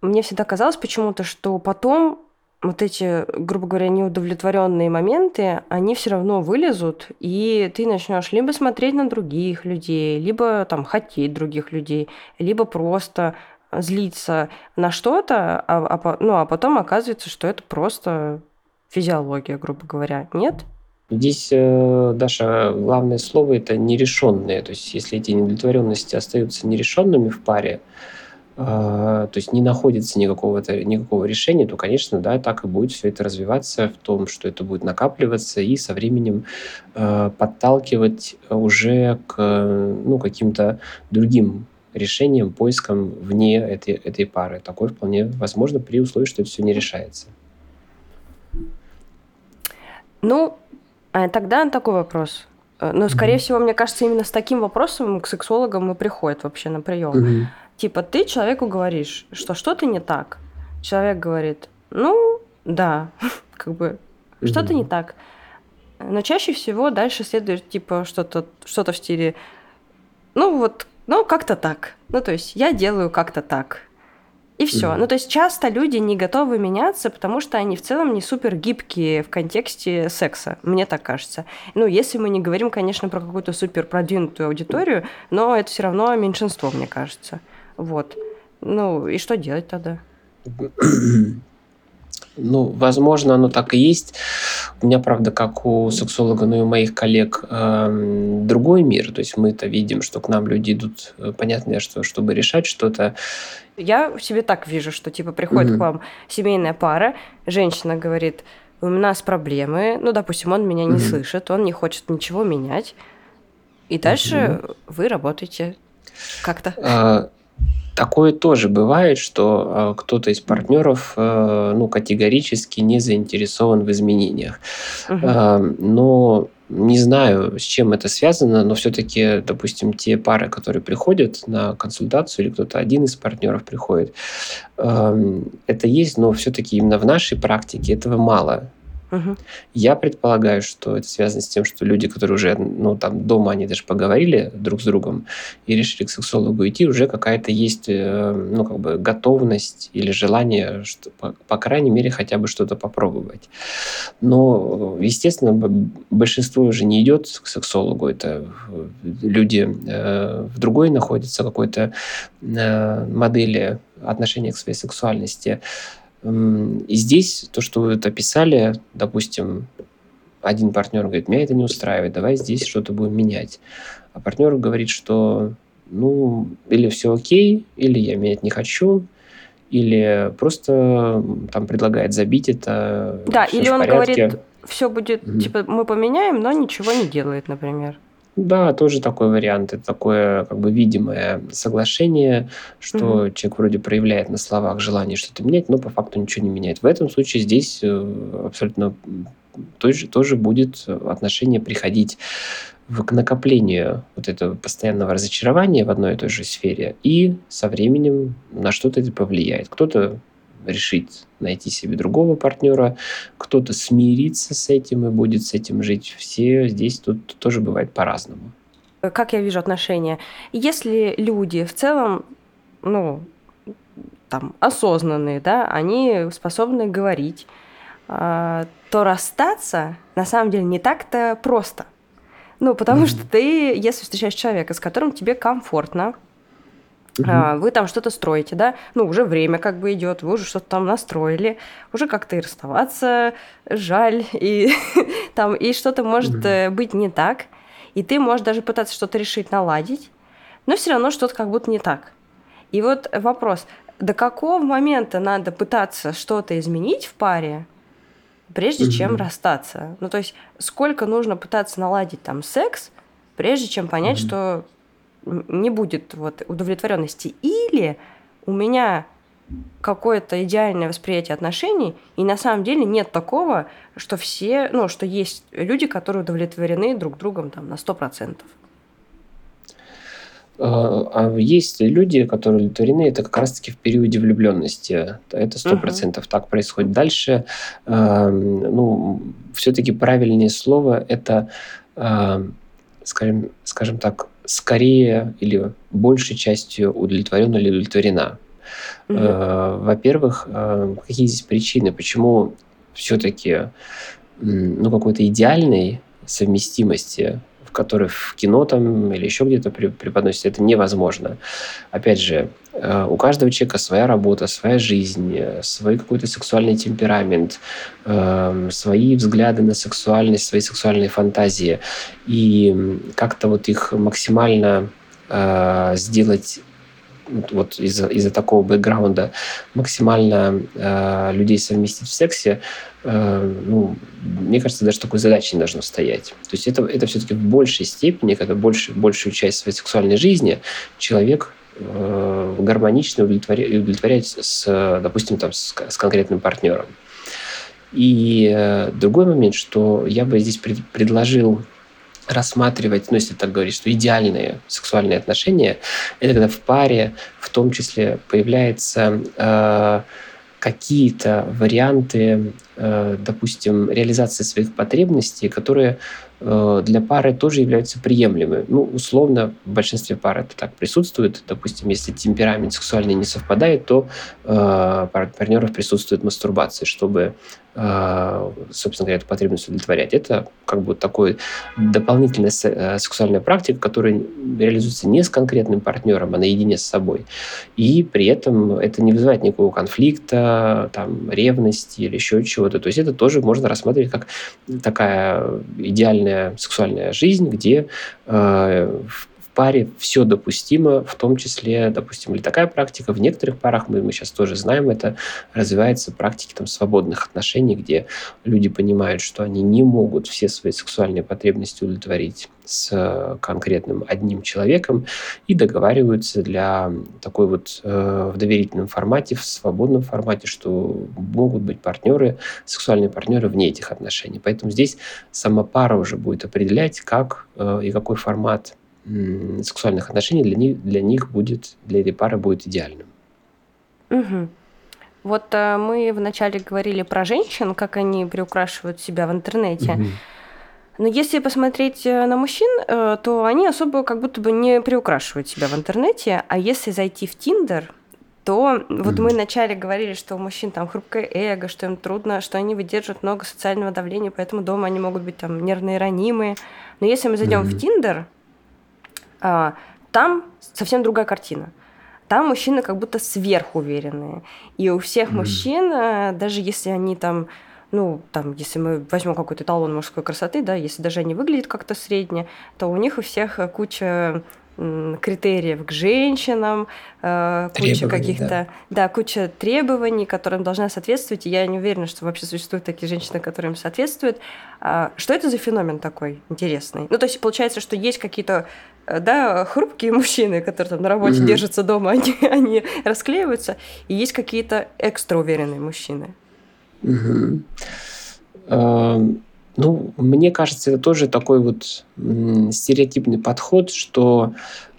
мне всегда казалось почему-то, что потом вот эти, грубо говоря, неудовлетворенные моменты, они все равно вылезут, и ты начнешь либо смотреть на других людей, либо там хотеть других людей, либо просто злиться на что-то, а, а, ну, а потом оказывается, что это просто физиология, грубо говоря. Нет? Здесь, э, Даша, главное слово это нерешенные. То есть, если эти неудовлетворенности остаются нерешенными в паре, то есть не находится никакого, никакого решения, то, конечно, да, так и будет все это развиваться в том, что это будет накапливаться и со временем э, подталкивать уже к ну, каким-то другим решениям, поискам вне этой, этой пары. Такое вполне возможно при условии, что это все не решается. Ну, а тогда такой вопрос. Э, но, скорее mm-hmm. всего, мне кажется, именно с таким вопросом к сексологам и приходят вообще на прием. Mm-hmm. Типа, ты человеку говоришь, что что-то не так. Человек говорит, ну, да, как бы, что-то не так. Но чаще всего дальше следует, типа, что-то что в стиле, ну, вот, ну, как-то так. Ну, то есть, я делаю как-то так. И все. Mm-hmm. Ну, то есть часто люди не готовы меняться, потому что они в целом не супер гибкие в контексте секса, мне так кажется. Ну, если мы не говорим, конечно, про какую-то супер продвинутую аудиторию, но это все равно меньшинство, мне кажется. Вот. Ну, и что делать тогда? Ну, возможно, оно так и есть. У меня, правда, как у сексолога, ну и у моих коллег, э, другой мир. То есть мы это видим, что к нам люди идут, э, понятно, что чтобы решать что-то. Я себе так вижу, что типа приходит mm-hmm. к вам семейная пара, женщина говорит, у нас проблемы, ну, допустим, он меня не mm-hmm. слышит, он не хочет ничего менять, и дальше mm-hmm. вы работаете как-то. Такое тоже бывает, что э, кто-то из партнеров э, ну, категорически не заинтересован в изменениях. Угу. Э, но не знаю, с чем это связано, но все-таки, допустим, те пары, которые приходят на консультацию, или кто-то один из партнеров приходит, э, это есть, но все-таки именно в нашей практике этого мало. Угу. Я предполагаю, что это связано с тем, что люди, которые уже, ну, там, дома, они даже поговорили друг с другом и решили к сексологу идти, уже какая-то есть, э, ну, как бы готовность или желание, что, по, по крайней мере, хотя бы что-то попробовать. Но, естественно, большинство уже не идет к сексологу, это люди э, в другой находятся какой-то э, модели отношения к своей сексуальности. И здесь то, что вы это описали, допустим, один партнер говорит, меня это не устраивает, давай здесь что-то будем менять. А партнер говорит, что ну, или все окей, или я менять не хочу, или просто там предлагает забить это. Да, или он порядке. говорит, все будет, mm типа, мы поменяем, но ничего не делает, например. Да, тоже такой вариант. Это такое как бы видимое соглашение, что угу. человек вроде проявляет на словах желание что-то менять, но по факту ничего не меняет. В этом случае здесь э, абсолютно тоже, тоже будет отношение приходить в, к накоплению вот этого постоянного разочарования в одной и той же сфере, и со временем на что-то это повлияет. Кто-то решит найти себе другого партнера, кто-то смирится с этим и будет с этим жить. Все здесь тут тоже бывает по-разному. Как я вижу отношения? Если люди в целом, ну, там, осознанные, да, они способны говорить, а, то расстаться на самом деле не так-то просто. Ну, потому mm-hmm. что ты, если встречаешь человека, с которым тебе комфортно, Uh-huh. Вы там что-то строите, да? Ну, уже время как бы идет, вы уже что-то там настроили, уже как-то и расставаться жаль, и там и что-то может uh-huh. быть не так, и ты можешь даже пытаться что-то решить, наладить, но все равно что-то как будто не так. И вот вопрос, до какого момента надо пытаться что-то изменить в паре, прежде чем расстаться? Ну, то есть, сколько нужно пытаться наладить там секс, прежде чем понять, что не будет вот удовлетворенности. Или у меня какое-то идеальное восприятие отношений, и на самом деле нет такого, что все, ну, что есть люди, которые удовлетворены друг другом там на 100%. А, а есть люди, которые удовлетворены, это как раз-таки в периоде влюбленности. Это сто процентов uh-huh. так происходит. Дальше, ну, все-таки правильнее слово это, скажем, скажем так, скорее или большей частью удовлетворена или удовлетворена. Угу. Во-первых, э, какие здесь причины, почему все-таки ну, какой-то идеальной совместимости в которой в кино там или еще где-то преподносится, это невозможно. Опять же, э, у каждого человека своя работа, своя жизнь, э, свой какой-то сексуальный темперамент, эм, свои взгляды на сексуальность, свои сексуальные фантазии. И как-то вот их максимально э, сделать вот из-за из такого бэкграунда максимально э, людей совместить в сексе, ну, мне кажется, даже такой задачи не должно стоять. То есть это, это все-таки в большей степени, когда больше, большую часть своей сексуальной жизни человек э, гармонично удовлетворяет, удовлетворяет с, допустим, там, с, с конкретным партнером. И э, другой момент, что я бы здесь пред, предложил рассматривать, ну, если так говорить, что идеальные сексуальные отношения, это когда в паре в том числе появляются э, какие-то варианты, э, допустим, реализации своих потребностей, которые э, для пары тоже являются приемлемыми. Ну, условно, в большинстве пар это так присутствует. Допустим, если темперамент сексуальный не совпадает, то э, партнеров присутствует мастурбация, чтобы а, собственно говоря, эту потребность удовлетворять. Это как бы такой дополнительная э, сексуальная практика, которая реализуется не с конкретным партнером, а наедине с собой. И при этом это не вызывает никакого конфликта, там, ревности или еще чего-то. То есть это тоже можно рассматривать как такая идеальная сексуальная жизнь, где э, паре все допустимо, в том числе, допустим, или такая практика. В некоторых парах, мы, мы сейчас тоже знаем, это развивается практики там, свободных отношений, где люди понимают, что они не могут все свои сексуальные потребности удовлетворить с э, конкретным одним человеком и договариваются для такой вот э, в доверительном формате, в свободном формате, что могут быть партнеры, сексуальные партнеры вне этих отношений. Поэтому здесь сама пара уже будет определять, как э, и какой формат сексуальных отношений для них, для них будет, для этой пары будет идеальным. Угу. Вот э, мы вначале говорили про женщин, как они приукрашивают себя в интернете. Угу. Но если посмотреть э, на мужчин, э, то они особо как будто бы не приукрашивают себя в интернете. А если зайти в Тиндер, то вот mm мы вначале говорили, что у мужчин там хрупкое эго, что им трудно, что они выдерживают много социального давления, поэтому дома они могут быть там нервные, ранимые. Но если мы зайдем mm в Тиндер, там совсем другая картина. Там мужчины как будто сверхуверенные. И у всех mm. мужчин, а, даже если они там ну, там, если мы возьмем какой-то эталон мужской красоты, да, если даже они выглядят как-то средне, то у них у всех куча критериев к женщинам, э, куча каких-то, да. да, куча требований, которым должна соответствовать. И я не уверена, что вообще существуют такие женщины, которым соответствуют. А что это за феномен такой интересный? Ну, то есть получается, что есть какие-то э, да, хрупкие мужчины, которые там на работе mm-hmm. держатся дома, они, они расклеиваются, и есть какие-то экстра мужчины. Mm-hmm. Uh... Ну, мне кажется, это тоже такой вот стереотипный подход, что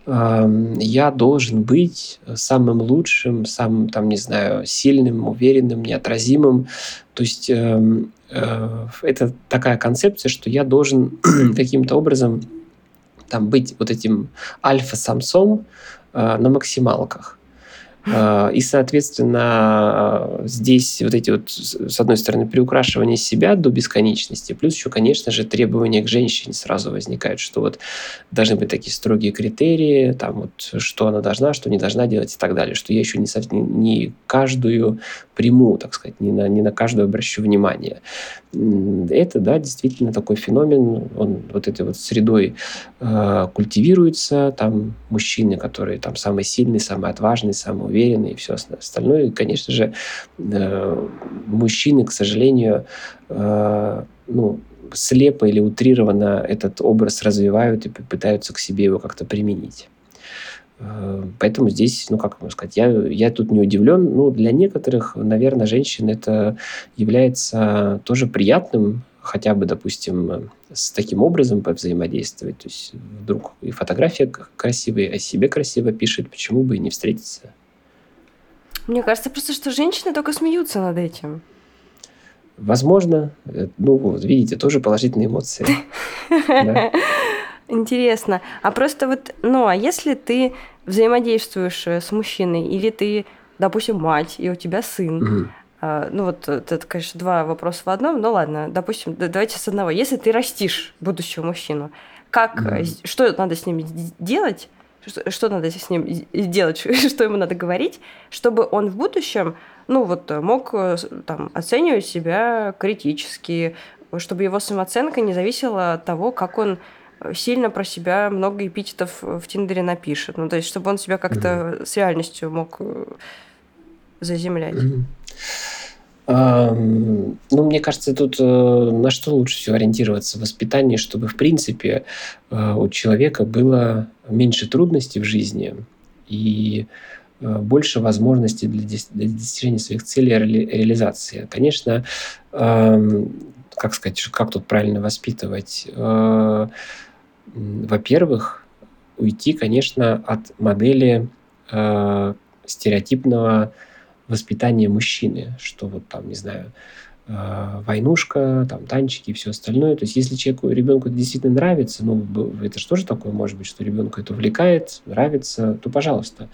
э, я должен быть самым лучшим, самым, там, не знаю, сильным, уверенным, неотразимым. То есть э, э, это такая концепция, что я должен каким-то образом там, быть вот этим альфа-самцом э, на максималках. А, и, соответственно, здесь вот эти вот, с одной стороны, приукрашивание себя до бесконечности, плюс еще, конечно же, требования к женщине сразу возникают, что вот должны быть такие строгие критерии, там вот, что она должна, что не должна делать и так далее, что я еще не, не каждую приму, так сказать, не на, не на каждую обращу внимание. Это, да, действительно такой феномен, он вот этой вот средой э, культивируется, там мужчины, которые там самые сильные, самые отважные, самые уверенные и все остальное. И, конечно же, э, мужчины, к сожалению, э, ну, слепо или утрированно этот образ развивают и пытаются к себе его как-то применить. Э, поэтому здесь, ну, как вам сказать, я, я тут не удивлен. Ну, для некоторых, наверное, женщин это является тоже приятным, хотя бы, допустим, с таким образом взаимодействовать. То есть вдруг и фотография красивая, о себе красиво пишет, почему бы и не встретиться. Мне кажется просто, что женщины только смеются над этим. Возможно. Э, ну, вот, видите, тоже положительные эмоции. Интересно. А просто вот, ну, а если ты взаимодействуешь э, с мужчиной, или ты, допустим, мать, и у тебя сын, а, ну вот это, конечно, два вопроса в одном, но ладно, допустим, давайте с одного. Если ты растишь будущего мужчину, как, что надо с ним делать, что, что надо с ним сделать, что ему надо говорить, чтобы он в будущем, ну вот, мог э, там, оценивать себя критически, чтобы его самооценка не зависела от того, как он сильно про себя много эпитетов в Тиндере напишет. Ну, то есть, чтобы он себя как-то mm-hmm. с реальностью мог э, заземлять. Mm-hmm. Ну, мне кажется, тут э, на что лучше всего ориентироваться в воспитании, чтобы, в принципе, э, у человека было меньше трудностей в жизни и э, больше возможностей для, достижения своих целей и реализации. Конечно, как сказать, как тут правильно воспитывать? Во-первых, уйти, конечно, от модели стереотипного воспитание мужчины, что вот там, не знаю, э, войнушка, там танчики и все остальное. То есть, если человеку, ребенку это действительно нравится, ну, это же тоже такое может быть, что ребенку это увлекает, нравится, то пожалуйста.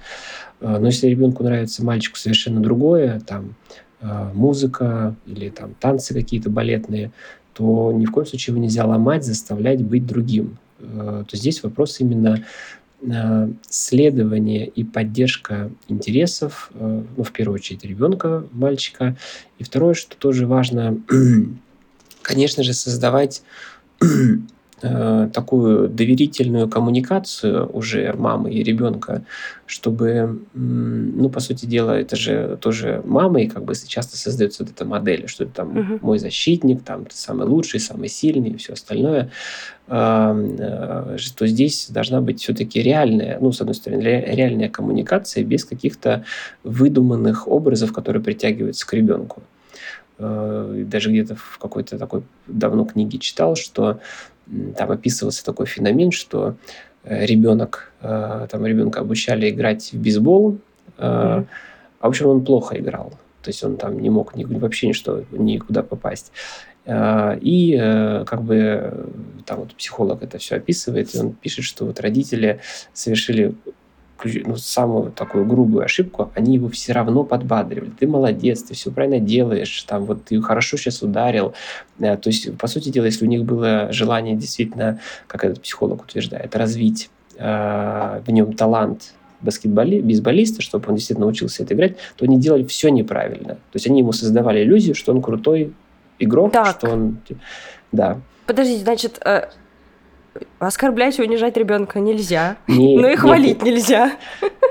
Э, но если ребенку нравится мальчику совершенно другое, там, э, музыка или там танцы какие-то балетные, то ни в коем случае его нельзя ломать, заставлять быть другим. То здесь вопрос именно следование и поддержка интересов, э, ну, в первую очередь, ребенка, мальчика. И второе, что тоже важно, конечно же, создавать Э, такую доверительную коммуникацию уже мамы и ребенка, чтобы, ну, по сути дела, это же тоже мама, и как бы часто создается вот эта модель, что это там uh-huh. мой защитник, там ты самый лучший, самый сильный и все остальное, э, что здесь должна быть все-таки реальная, ну, с одной стороны, реальная коммуникация без каких-то выдуманных образов, которые притягиваются к ребенку э, даже где-то в какой-то такой давно книге читал, что там описывался такой феномен, что э, ребенок, э, там ребенка обучали играть в бейсбол, mm-hmm. а в общем он плохо играл, то есть он там не мог ни, вообще ничто, никуда попасть. И как бы там вот психолог это все описывает, и он пишет, что вот родители совершили ну, самую такую грубую ошибку, они его все равно подбадривали. Ты молодец, ты все правильно делаешь, там вот ты хорошо сейчас ударил. Э, то есть, по сути дела, если у них было желание действительно, как этот психолог утверждает, развить э, в нем талант баскетболи, бейсболиста, чтобы он действительно научился это играть, то они делали все неправильно. То есть они ему создавали иллюзию, что он крутой игрок, так. что он... Да. Подождите, значит, э, оскорблять и унижать ребенка нельзя, нет, но и хвалить нет, нельзя.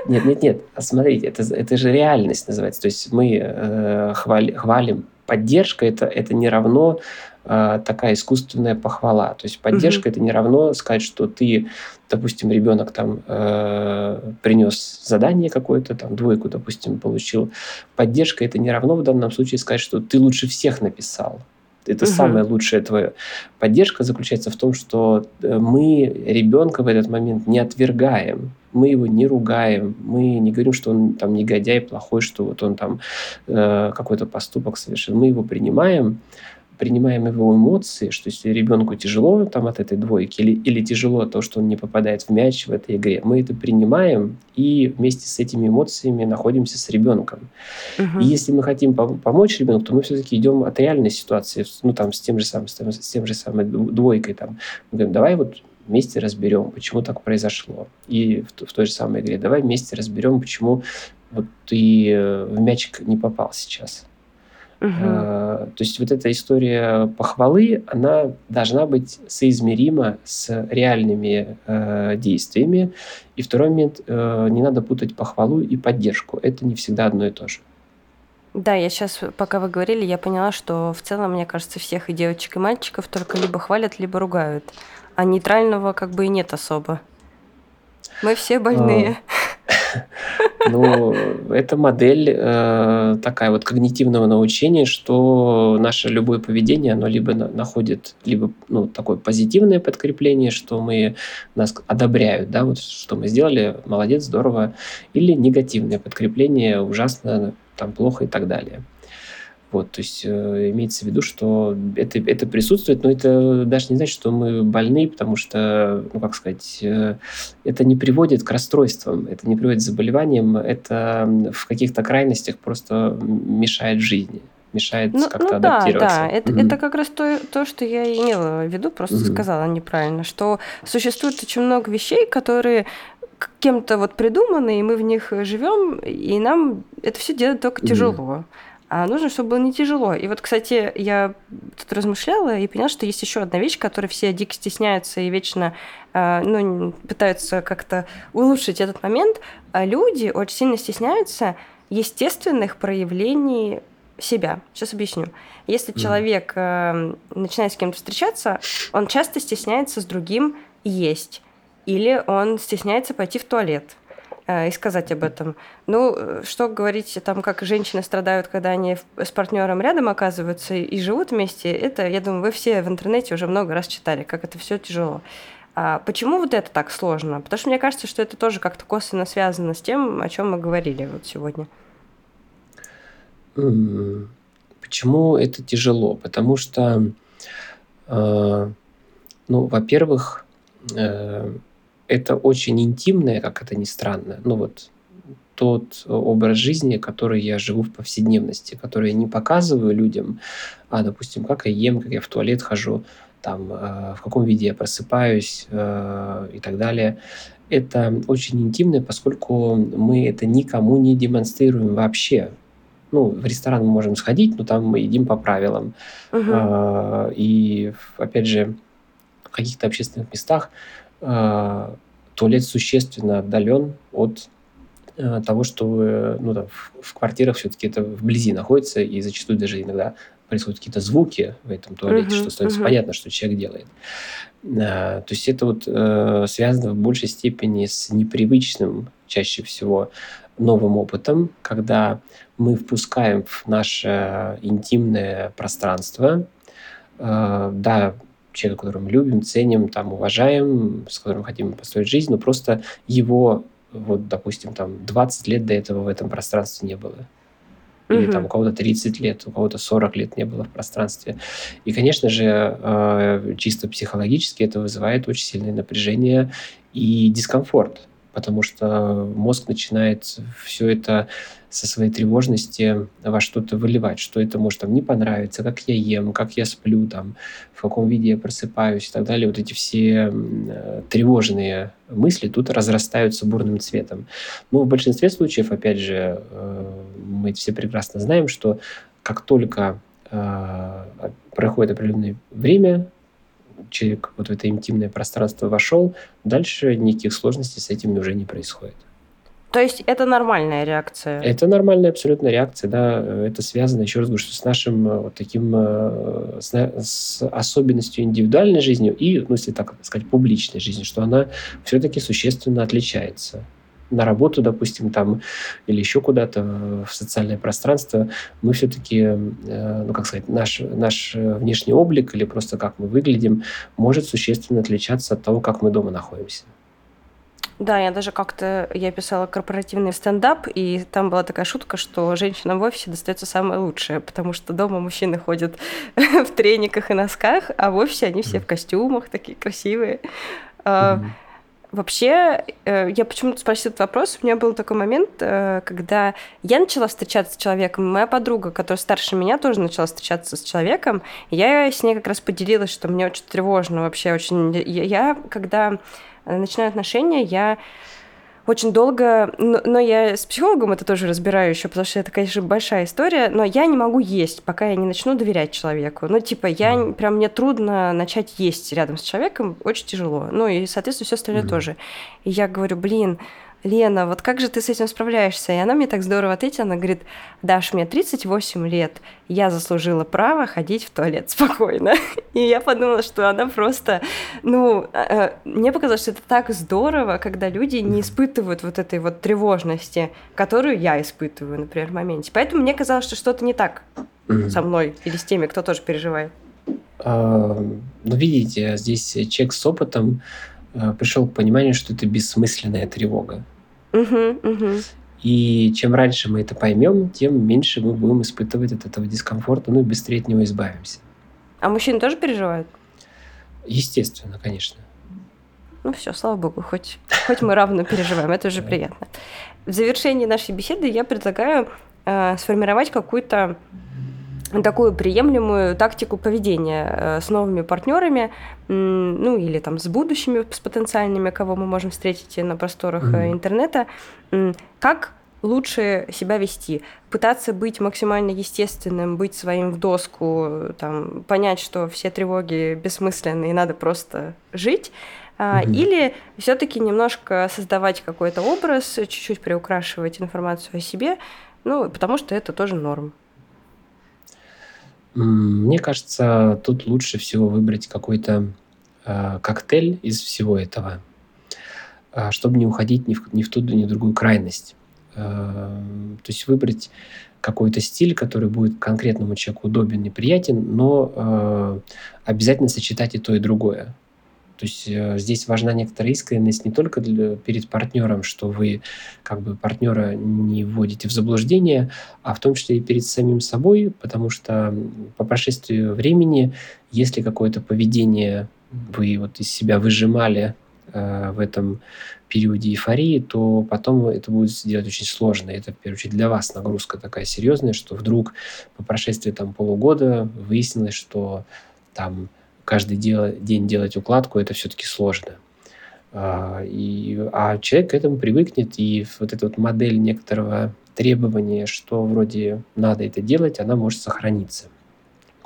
Нет, нет, нет. Смотрите, это, это же реальность называется. То есть мы э, хвали, хвалим. Поддержка это, это не равно э, такая искусственная похвала. То есть поддержка угу. это не равно сказать, что ты, допустим, ребенок там э, принес задание какое-то, там двойку, допустим, получил. Поддержка это не равно в данном случае сказать, что ты лучше всех написал. Это угу. самая лучшая твоя поддержка заключается в том, что э, мы ребенка в этот момент не отвергаем, мы его не ругаем, мы не говорим, что он там негодяй, плохой, что вот он там э, какой-то поступок совершил. Мы его принимаем, принимаем его эмоции, что если ребенку тяжело там от этой двойки или, или тяжело то, что он не попадает в мяч в этой игре, мы это принимаем и вместе с этими эмоциями находимся с ребенком. Угу. И если мы хотим пом- помочь ребенку, то мы все-таки идем от реальной ситуации, ну там с тем же самым, с тем, с тем же самой двойкой там, мы говорим, давай вот вместе разберем, почему так произошло. И в, в той же самой игре давай вместе разберем, почему вот ты э, в мячик не попал сейчас. Угу. То есть вот эта история похвалы, она должна быть соизмерима с реальными э, действиями. И второй момент, э, не надо путать похвалу и поддержку. Это не всегда одно и то же. Да, я сейчас, пока вы говорили, я поняла, что в целом, мне кажется, всех и девочек, и мальчиков только либо хвалят, либо ругают. А нейтрального как бы и нет особо. Мы все больные. А, ну, это модель э, такая вот когнитивного научения, что наше любое поведение, оно либо на, находит либо ну, такое позитивное подкрепление, что мы нас одобряют, да, вот что мы сделали, молодец, здорово, или негативное подкрепление, ужасно, там плохо и так далее. Вот, то есть э, имеется в виду, что это, это присутствует, но это даже не значит, что мы больны, потому что, ну как сказать, э, это не приводит к расстройствам, это не приводит к заболеваниям, это в каких-то крайностях просто мешает жизни мешает ну, как-то ну, адаптироваться. Да, да. Это, mm это как раз то, то, что я имела в виду, просто mm сказала неправильно, что существует очень много вещей, которые кем-то вот придуманы, и мы в них живем, и нам это все делать только mm тяжело а нужно, чтобы было не тяжело. И вот, кстати, я тут размышляла и поняла, что есть еще одна вещь, которой все дико стесняются и вечно э, ну, пытаются как-то улучшить этот момент. А люди очень сильно стесняются естественных проявлений себя. Сейчас объясню. Если mm. человек э, начинает с кем-то встречаться, он часто стесняется с другим есть. Или он стесняется пойти в туалет и сказать об этом. Ну, что говорить там, как женщины страдают, когда они с партнером рядом оказываются и живут вместе, это, я думаю, вы все в интернете уже много раз читали, как это все тяжело. А почему вот это так сложно? Потому что мне кажется, что это тоже как-то косвенно связано с тем, о чем мы говорили вот сегодня. Почему это тяжело? Потому что, э, ну, во-первых, э, это очень интимное, как это ни странно, ну вот тот образ жизни, который я живу в повседневности, который я не показываю людям, а, допустим, как я ем, как я в туалет хожу, там, э, в каком виде я просыпаюсь э, и так далее. Это очень интимное, поскольку мы это никому не демонстрируем вообще. Ну, в ресторан мы можем сходить, но там мы едим по правилам. Угу. Э, и, опять же, в каких-то общественных местах туалет существенно отдален от э, того, что ну, там, в квартирах все-таки это вблизи находится, и зачастую даже иногда происходят какие-то звуки в этом туалете, uh-huh, что становится uh-huh. понятно, что человек делает. А, то есть это вот э, связано в большей степени с непривычным, чаще всего, новым опытом, когда мы впускаем в наше интимное пространство, э, да, человека, которого мы любим, ценим, там, уважаем, с которым хотим построить жизнь, но просто его, вот, допустим, там, 20 лет до этого в этом пространстве не было. Или угу. там у кого-то 30 лет, у кого-то 40 лет не было в пространстве. И, конечно же, э, чисто психологически это вызывает очень сильное напряжение и дискомфорт, потому что мозг начинает все это со своей тревожности во что-то выливать, что это может там не понравиться, как я ем, как я сплю, там, в каком виде я просыпаюсь и так далее. Вот эти все э, тревожные мысли тут разрастаются бурным цветом. Но в большинстве случаев, опять же, э, мы все прекрасно знаем, что как только э, проходит определенное время, человек вот в это интимное пространство вошел, дальше никаких сложностей с этим уже не происходит. То есть это нормальная реакция? Это нормальная абсолютно реакция, да. Это связано, еще раз говорю, что с нашим э, вот таким, э, с, с особенностью индивидуальной жизни и, ну, если так сказать, публичной жизни, что она все-таки существенно отличается на работу, допустим, там, или еще куда-то в социальное пространство, мы все-таки, э, ну, как сказать, наш, наш внешний облик или просто как мы выглядим может существенно отличаться от того, как мы дома находимся. Да, я даже как-то, я писала корпоративный стендап, и там была такая шутка, что женщинам в офисе достается самое лучшее, потому что дома мужчины ходят в трениках и носках, а в офисе они все в костюмах, такие красивые. Mm-hmm. Вообще, э, я почему-то спросила этот вопрос. У меня был такой момент, э, когда я начала встречаться с человеком, моя подруга, которая старше меня, тоже начала встречаться с человеком. Я с ней как раз поделилась, что мне очень тревожно вообще. Очень... Я, когда начинаю отношения, я очень долго, но, но я с психологом это тоже разбираю еще, потому что это, конечно, большая история, но я не могу есть, пока я не начну доверять человеку. Ну, типа, я mm. прям мне трудно начать есть рядом с человеком, очень тяжело. Ну, и, соответственно, все остальное mm. тоже. И я говорю, блин, Лена, вот как же ты с этим справляешься? И она мне так здорово ответила, она говорит, Даш, мне 38 лет, я заслужила право ходить в туалет спокойно. И я подумала, что она просто, ну, э, мне показалось, что это так здорово, когда люди не испытывают вот этой вот тревожности, которую я испытываю, например, в моменте. Поэтому мне казалось, что что-то не так со мной или с теми, кто тоже переживает. А, ну, видите, здесь человек с опытом Э, пришел к пониманию, что это бессмысленная тревога. Угу, угу. И чем раньше мы это поймем, тем меньше мы будем испытывать от этого дискомфорта, ну и быстрее от него избавимся. А мужчины тоже переживают? Естественно, конечно. Ну все, слава богу, хоть, хоть мы равно переживаем, это уже приятно. В завершении нашей беседы я предлагаю э, сформировать какую-то такую приемлемую тактику поведения э, с новыми партнерами, ну или там с будущими, с потенциальными, кого мы можем встретить на просторах mm-hmm. интернета, как лучше себя вести, пытаться быть максимально естественным, быть своим в доску, там, понять, что все тревоги бессмысленны и надо просто жить, mm-hmm. или все-таки немножко создавать какой-то образ, чуть-чуть приукрашивать информацию о себе, ну, потому что это тоже норм. Мне кажется, тут лучше всего выбрать какой-то э, коктейль из всего этого, э, чтобы не уходить ни в, ни в ту, ни в другую крайность. Э, то есть выбрать какой-то стиль, который будет конкретному человеку удобен и приятен, но э, обязательно сочетать и то, и другое. То есть э, здесь важна некоторая искренность не только для, перед партнером, что вы как бы партнера не вводите в заблуждение, а в том числе и перед самим собой, потому что по прошествии времени, если какое-то поведение вы вот из себя выжимали э, в этом периоде эйфории, то потом это будет сделать очень сложно. Это, в первую очередь, для вас нагрузка такая серьезная, что вдруг по прошествии там полугода выяснилось, что там каждый дел, день делать укладку, это все-таки сложно. А, и, а человек к этому привыкнет, и вот эта вот модель некоторого требования, что вроде надо это делать, она может сохраниться.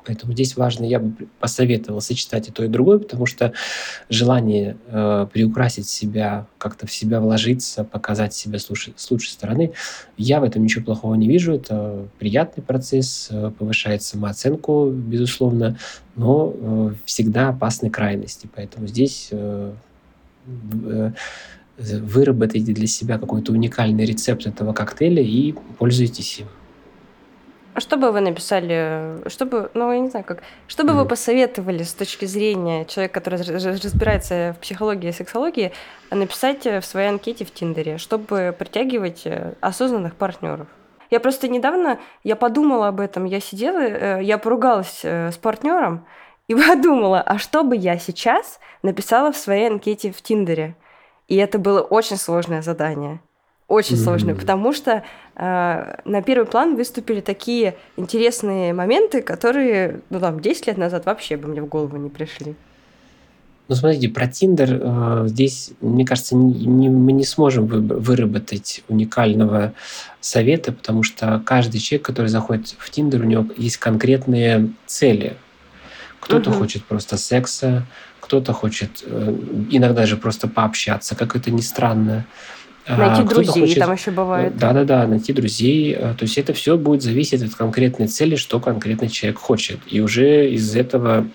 Поэтому здесь важно, я бы посоветовал сочетать и то, и другое, потому что желание э, приукрасить себя, как-то в себя вложиться, показать себя с лучшей, с лучшей стороны, я в этом ничего плохого не вижу. Это приятный процесс, э, повышает самооценку, безусловно, но э, всегда опасны крайности. Поэтому здесь э, э, выработайте для себя какой-то уникальный рецепт этого коктейля и пользуйтесь им. А что бы вы написали, что бы, ну, я не знаю, как, что бы mm-hmm. вы посоветовали с точки зрения человека, который разбирается в психологии и сексологии, написать в своей анкете в Тиндере, чтобы притягивать э, осознанных партнеров? Я просто недавно, я подумала об этом, я сидела, э, я поругалась э, с партнером и подумала, а что бы я сейчас написала в своей анкете в Тиндере? И это было очень сложное задание очень mm-hmm. сложную, потому что э, на первый план выступили такие интересные моменты, которые, ну там, 10 лет назад вообще бы мне в голову не пришли. Ну, смотрите, про Тиндер э, здесь, мне кажется, не, не, мы не сможем вы, выработать уникального совета, потому что каждый человек, который заходит в Тиндер, у него есть конкретные цели. Кто-то угу. хочет просто секса, кто-то хочет э, иногда же просто пообщаться, как это ни странно. А, найти друзей хочет, там еще бывает. Да-да-да, найти друзей. Э, то есть это все будет зависеть от конкретной цели, что конкретный человек хочет. И уже из этого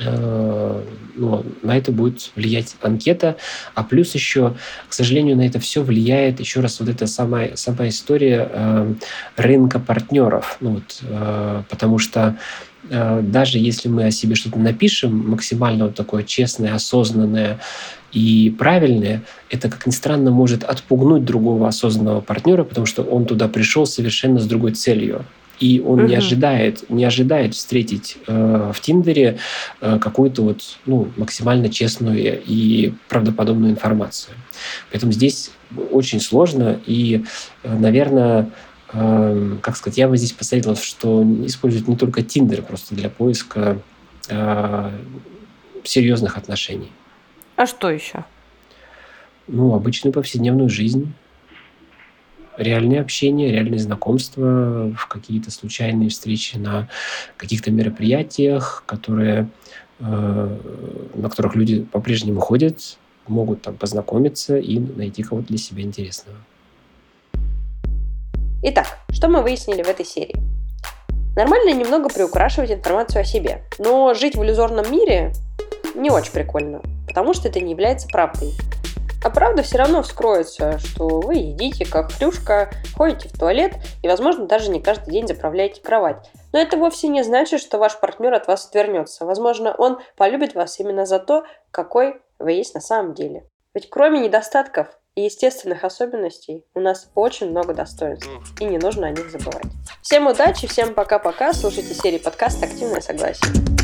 Э, ну, на это будет влиять анкета. А плюс еще, к сожалению, на это все влияет еще раз вот эта самая, самая история э, рынка партнеров. Ну, вот, э, потому что даже если мы о себе что-то напишем, максимально вот такое честное, осознанное и правильное, это, как ни странно, может отпугнуть другого осознанного партнера, потому что он туда пришел совершенно с другой целью и он угу. не ожидает, не ожидает встретить э, в Тиндере э, какую-то вот ну, максимально честную и правдоподобную информацию. Поэтому здесь очень сложно и, э, наверное, э, как сказать, я бы здесь посоветовал, что использовать не только Тиндер просто для поиска э, серьезных отношений. А что еще? Ну, обычную повседневную жизнь реальное общение, реальные знакомства, в какие-то случайные встречи на каких-то мероприятиях, которые, э, на которых люди по-прежнему ходят, могут там познакомиться и найти кого-то для себя интересного. Итак, что мы выяснили в этой серии? Нормально немного приукрашивать информацию о себе, но жить в иллюзорном мире не очень прикольно, потому что это не является правдой. А правда все равно вскроется, что вы едите как хрюшка, ходите в туалет и, возможно, даже не каждый день заправляете кровать. Но это вовсе не значит, что ваш партнер от вас отвернется. Возможно, он полюбит вас именно за то, какой вы есть на самом деле. Ведь кроме недостатков и естественных особенностей у нас очень много достоинств, и не нужно о них забывать. Всем удачи, всем пока-пока, слушайте серии подкаста «Активное согласие».